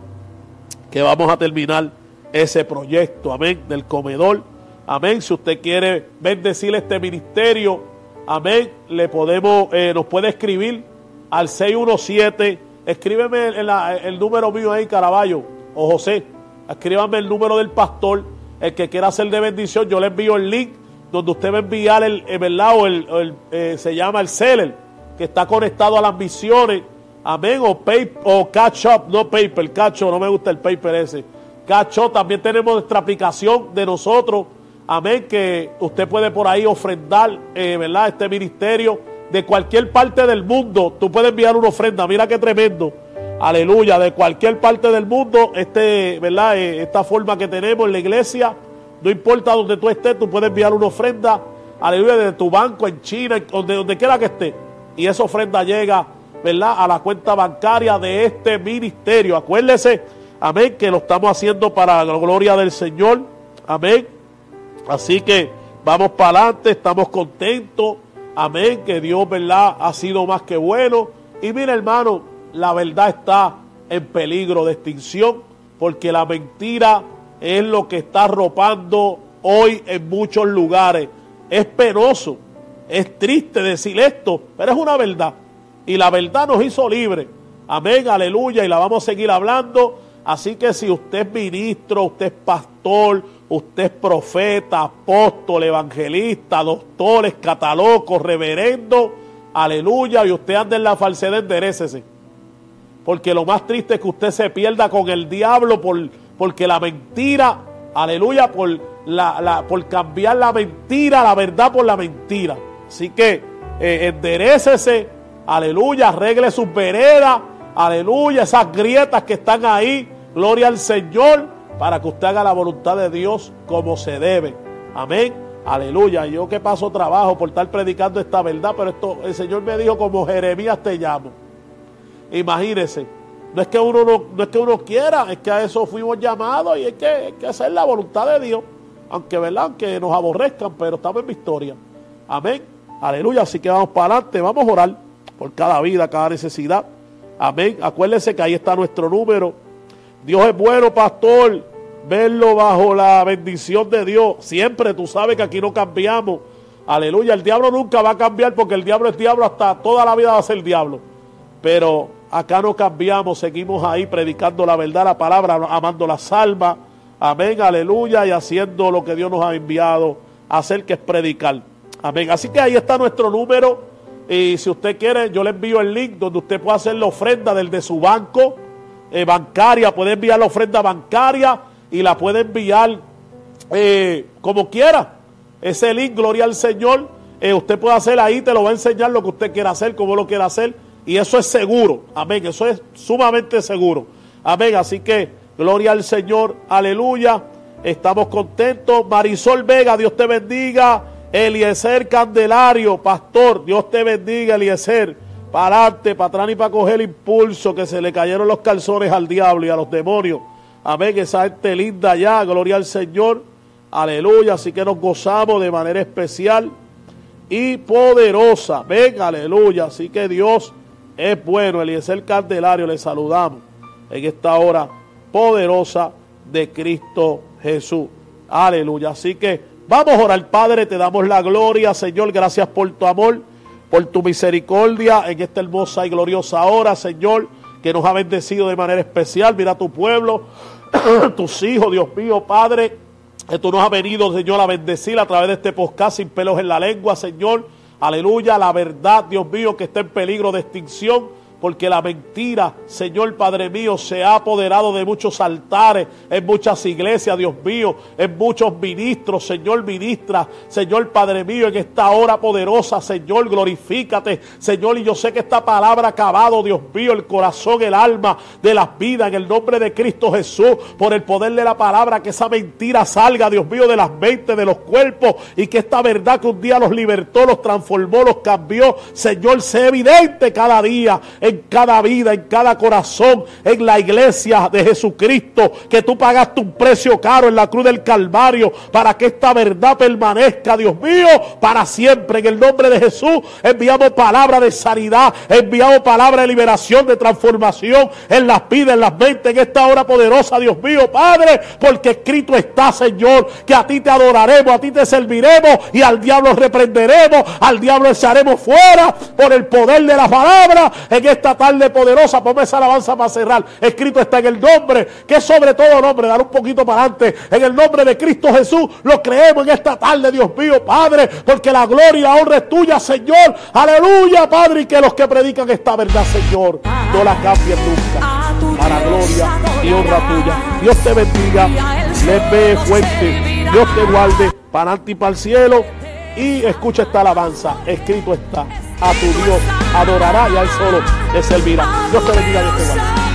que vamos a terminar ese proyecto. Amén. Del comedor. Amén. Si usted quiere bendecir este ministerio, amén, le podemos, eh, nos puede escribir al 617. Escríbeme el, número mío ahí, Caraballo o José. Escríbame el número del pastor. El que quiera hacer de bendición, yo le envío el link donde usted va a enviar el, el ¿verdad? O el, eh, se llama el seller, que está conectado a las misiones. Amén. O, pay, o catch up, no paper, catch up, no me gusta el paper ese. Catch up, también tenemos nuestra aplicación de nosotros Amén, que usted puede por ahí ofrendar, eh, ¿verdad? Este ministerio de cualquier parte del mundo. Tú puedes enviar una ofrenda, mira qué tremendo. Aleluya, de cualquier parte del mundo, este, ¿verdad? Eh, esta forma que tenemos en la iglesia, no importa donde tú estés, tú puedes enviar una ofrenda, aleluya, de tu banco en China, donde, donde quiera que esté. Y esa ofrenda llega, ¿verdad? A la cuenta bancaria de este ministerio. Acuérdese, amén, que lo estamos haciendo para la gloria del Señor. Amén. Así que vamos para adelante, estamos contentos. Amén, que Dios, ¿verdad? Ha sido más que bueno. Y mira, hermano, la verdad está en peligro de extinción porque la mentira es lo que está arropando hoy en muchos lugares. Es penoso, es triste decir esto, pero es una verdad. Y la verdad nos hizo libres. Amén, aleluya. Y la vamos a seguir hablando. Así que si usted es ministro, usted es pastor, Usted es profeta, apóstol, evangelista, doctor, escataloco, reverendo, aleluya, y usted anda en la falsedad, enderecese. Porque lo más triste es que usted se pierda con el diablo por, porque la mentira, aleluya, por, la, por cambiar la mentira, la verdad por la mentira. Así que eh, enderecese, aleluya, arregle sus veredas, aleluya, esas grietas que están ahí, gloria al Señor para que usted haga la voluntad de Dios como se debe. Amén. Aleluya. Yo que paso trabajo por estar predicando esta verdad, pero esto el Señor me dijo como Jeremías te llamo. Imagínese. No es que uno no, es que uno quiera, es que a eso fuimos llamados y hay que, hay que hacer la voluntad de Dios. Aunque, ¿verdad? Aunque nos aborrezcan, pero estamos en victoria. Amén. Aleluya. Así que vamos para adelante, vamos a orar por cada vida, cada necesidad. Amén. Acuérdese que ahí está nuestro número. Dios es bueno, pastor. Verlo bajo la bendición de Dios. Siempre tú sabes que aquí no cambiamos. Aleluya. El diablo nunca va a cambiar porque el diablo es diablo hasta toda la vida va a ser diablo. Pero acá no cambiamos. Seguimos ahí predicando la verdad, la palabra, amando la salva. Amén. Aleluya. Y haciendo lo que Dios nos ha enviado hacer, que es predicar. Amén. Así que ahí está nuestro número. Y si usted quiere, yo le envío el link donde usted puede hacer la ofrenda del de su banco eh, bancaria. Puede enviar la ofrenda bancaria y la puede enviar eh, como quiera. Ese link, gloria al Señor, eh, usted puede hacer ahí, te lo va a enseñar lo que usted quiera hacer, como lo quiera hacer. Y eso es seguro. Amén. Eso es sumamente seguro. Amén. Así que, gloria al Señor. Aleluya. Estamos contentos. Marisol Vega, Dios te bendiga. Eliezer Candelario, pastor, Dios te bendiga, Eliezer. Para adelante, para atrás y para coger impulso, que se le cayeron los calzones al diablo y a los demonios. Amén, esa gente linda ya, gloria al Señor. Aleluya, así que nos gozamos de manera especial y poderosa. Venga, aleluya. Así que Dios es bueno. Eliezer Candelario, le saludamos en esta hora poderosa de Cristo Jesús. Aleluya. Así que vamos a orar, Padre, te damos la gloria, Señor. Gracias por tu amor, por tu misericordia en esta hermosa y gloriosa hora, Señor, que nos ha bendecido de manera especial. Mira tu pueblo, tus hijos, Dios mío, Padre que tú nos has venido, Señor, a bendecir a través de este podcast sin pelos en la lengua, Señor. Aleluya, la verdad, Dios mío, que está en peligro de extinción porque la mentira, Señor Padre mío, se ha apoderado de muchos altares, en muchas iglesias, Dios mío, en muchos ministros, Señor ministra, Señor Padre mío, en esta hora poderosa, Señor, glorifícate, Señor, y yo sé que esta palabra ha acabado, Dios mío, el corazón, el alma de las vidas, en el nombre de Cristo Jesús, por el poder de la palabra, que esa mentira salga, Dios mío, de las mentes, de los cuerpos, y que esta verdad que un día los libertó, los transformó, los cambió, Señor, sea evidente cada día cada vida, en cada corazón, en la iglesia de Jesucristo, que tú pagaste un precio caro en la cruz del Calvario para que esta verdad permanezca, Dios mío, para siempre. En el nombre de Jesús enviamos palabra de sanidad, enviamos palabra de liberación, de transformación en las vidas, en las mentes, en esta hora poderosa, Dios mío, Padre, porque escrito está, Señor, que a ti te adoraremos, a ti te serviremos y al diablo reprenderemos, al diablo echaremos fuera por el poder de la palabra en esta esta tarde poderosa, ponme esa alabanza para cerrar. Escrito está en el nombre, que es sobre todo nombre, dar un poquito para adelante. En el nombre de Cristo Jesús, lo creemos en esta tarde, Dios mío, Padre, porque la gloria y la honra es tuya, Señor. Aleluya, Padre, y que los que predican esta verdad, Señor, no la cambien nunca. Para gloria y honra tuya. Dios te bendiga, le ve fuerte, Dios te guarde para adelante y para el cielo. Y escucha esta alabanza, escrito está a tu Dios, adorará y a Él solo le servirá. Dios te bendiga, Dios te guarde.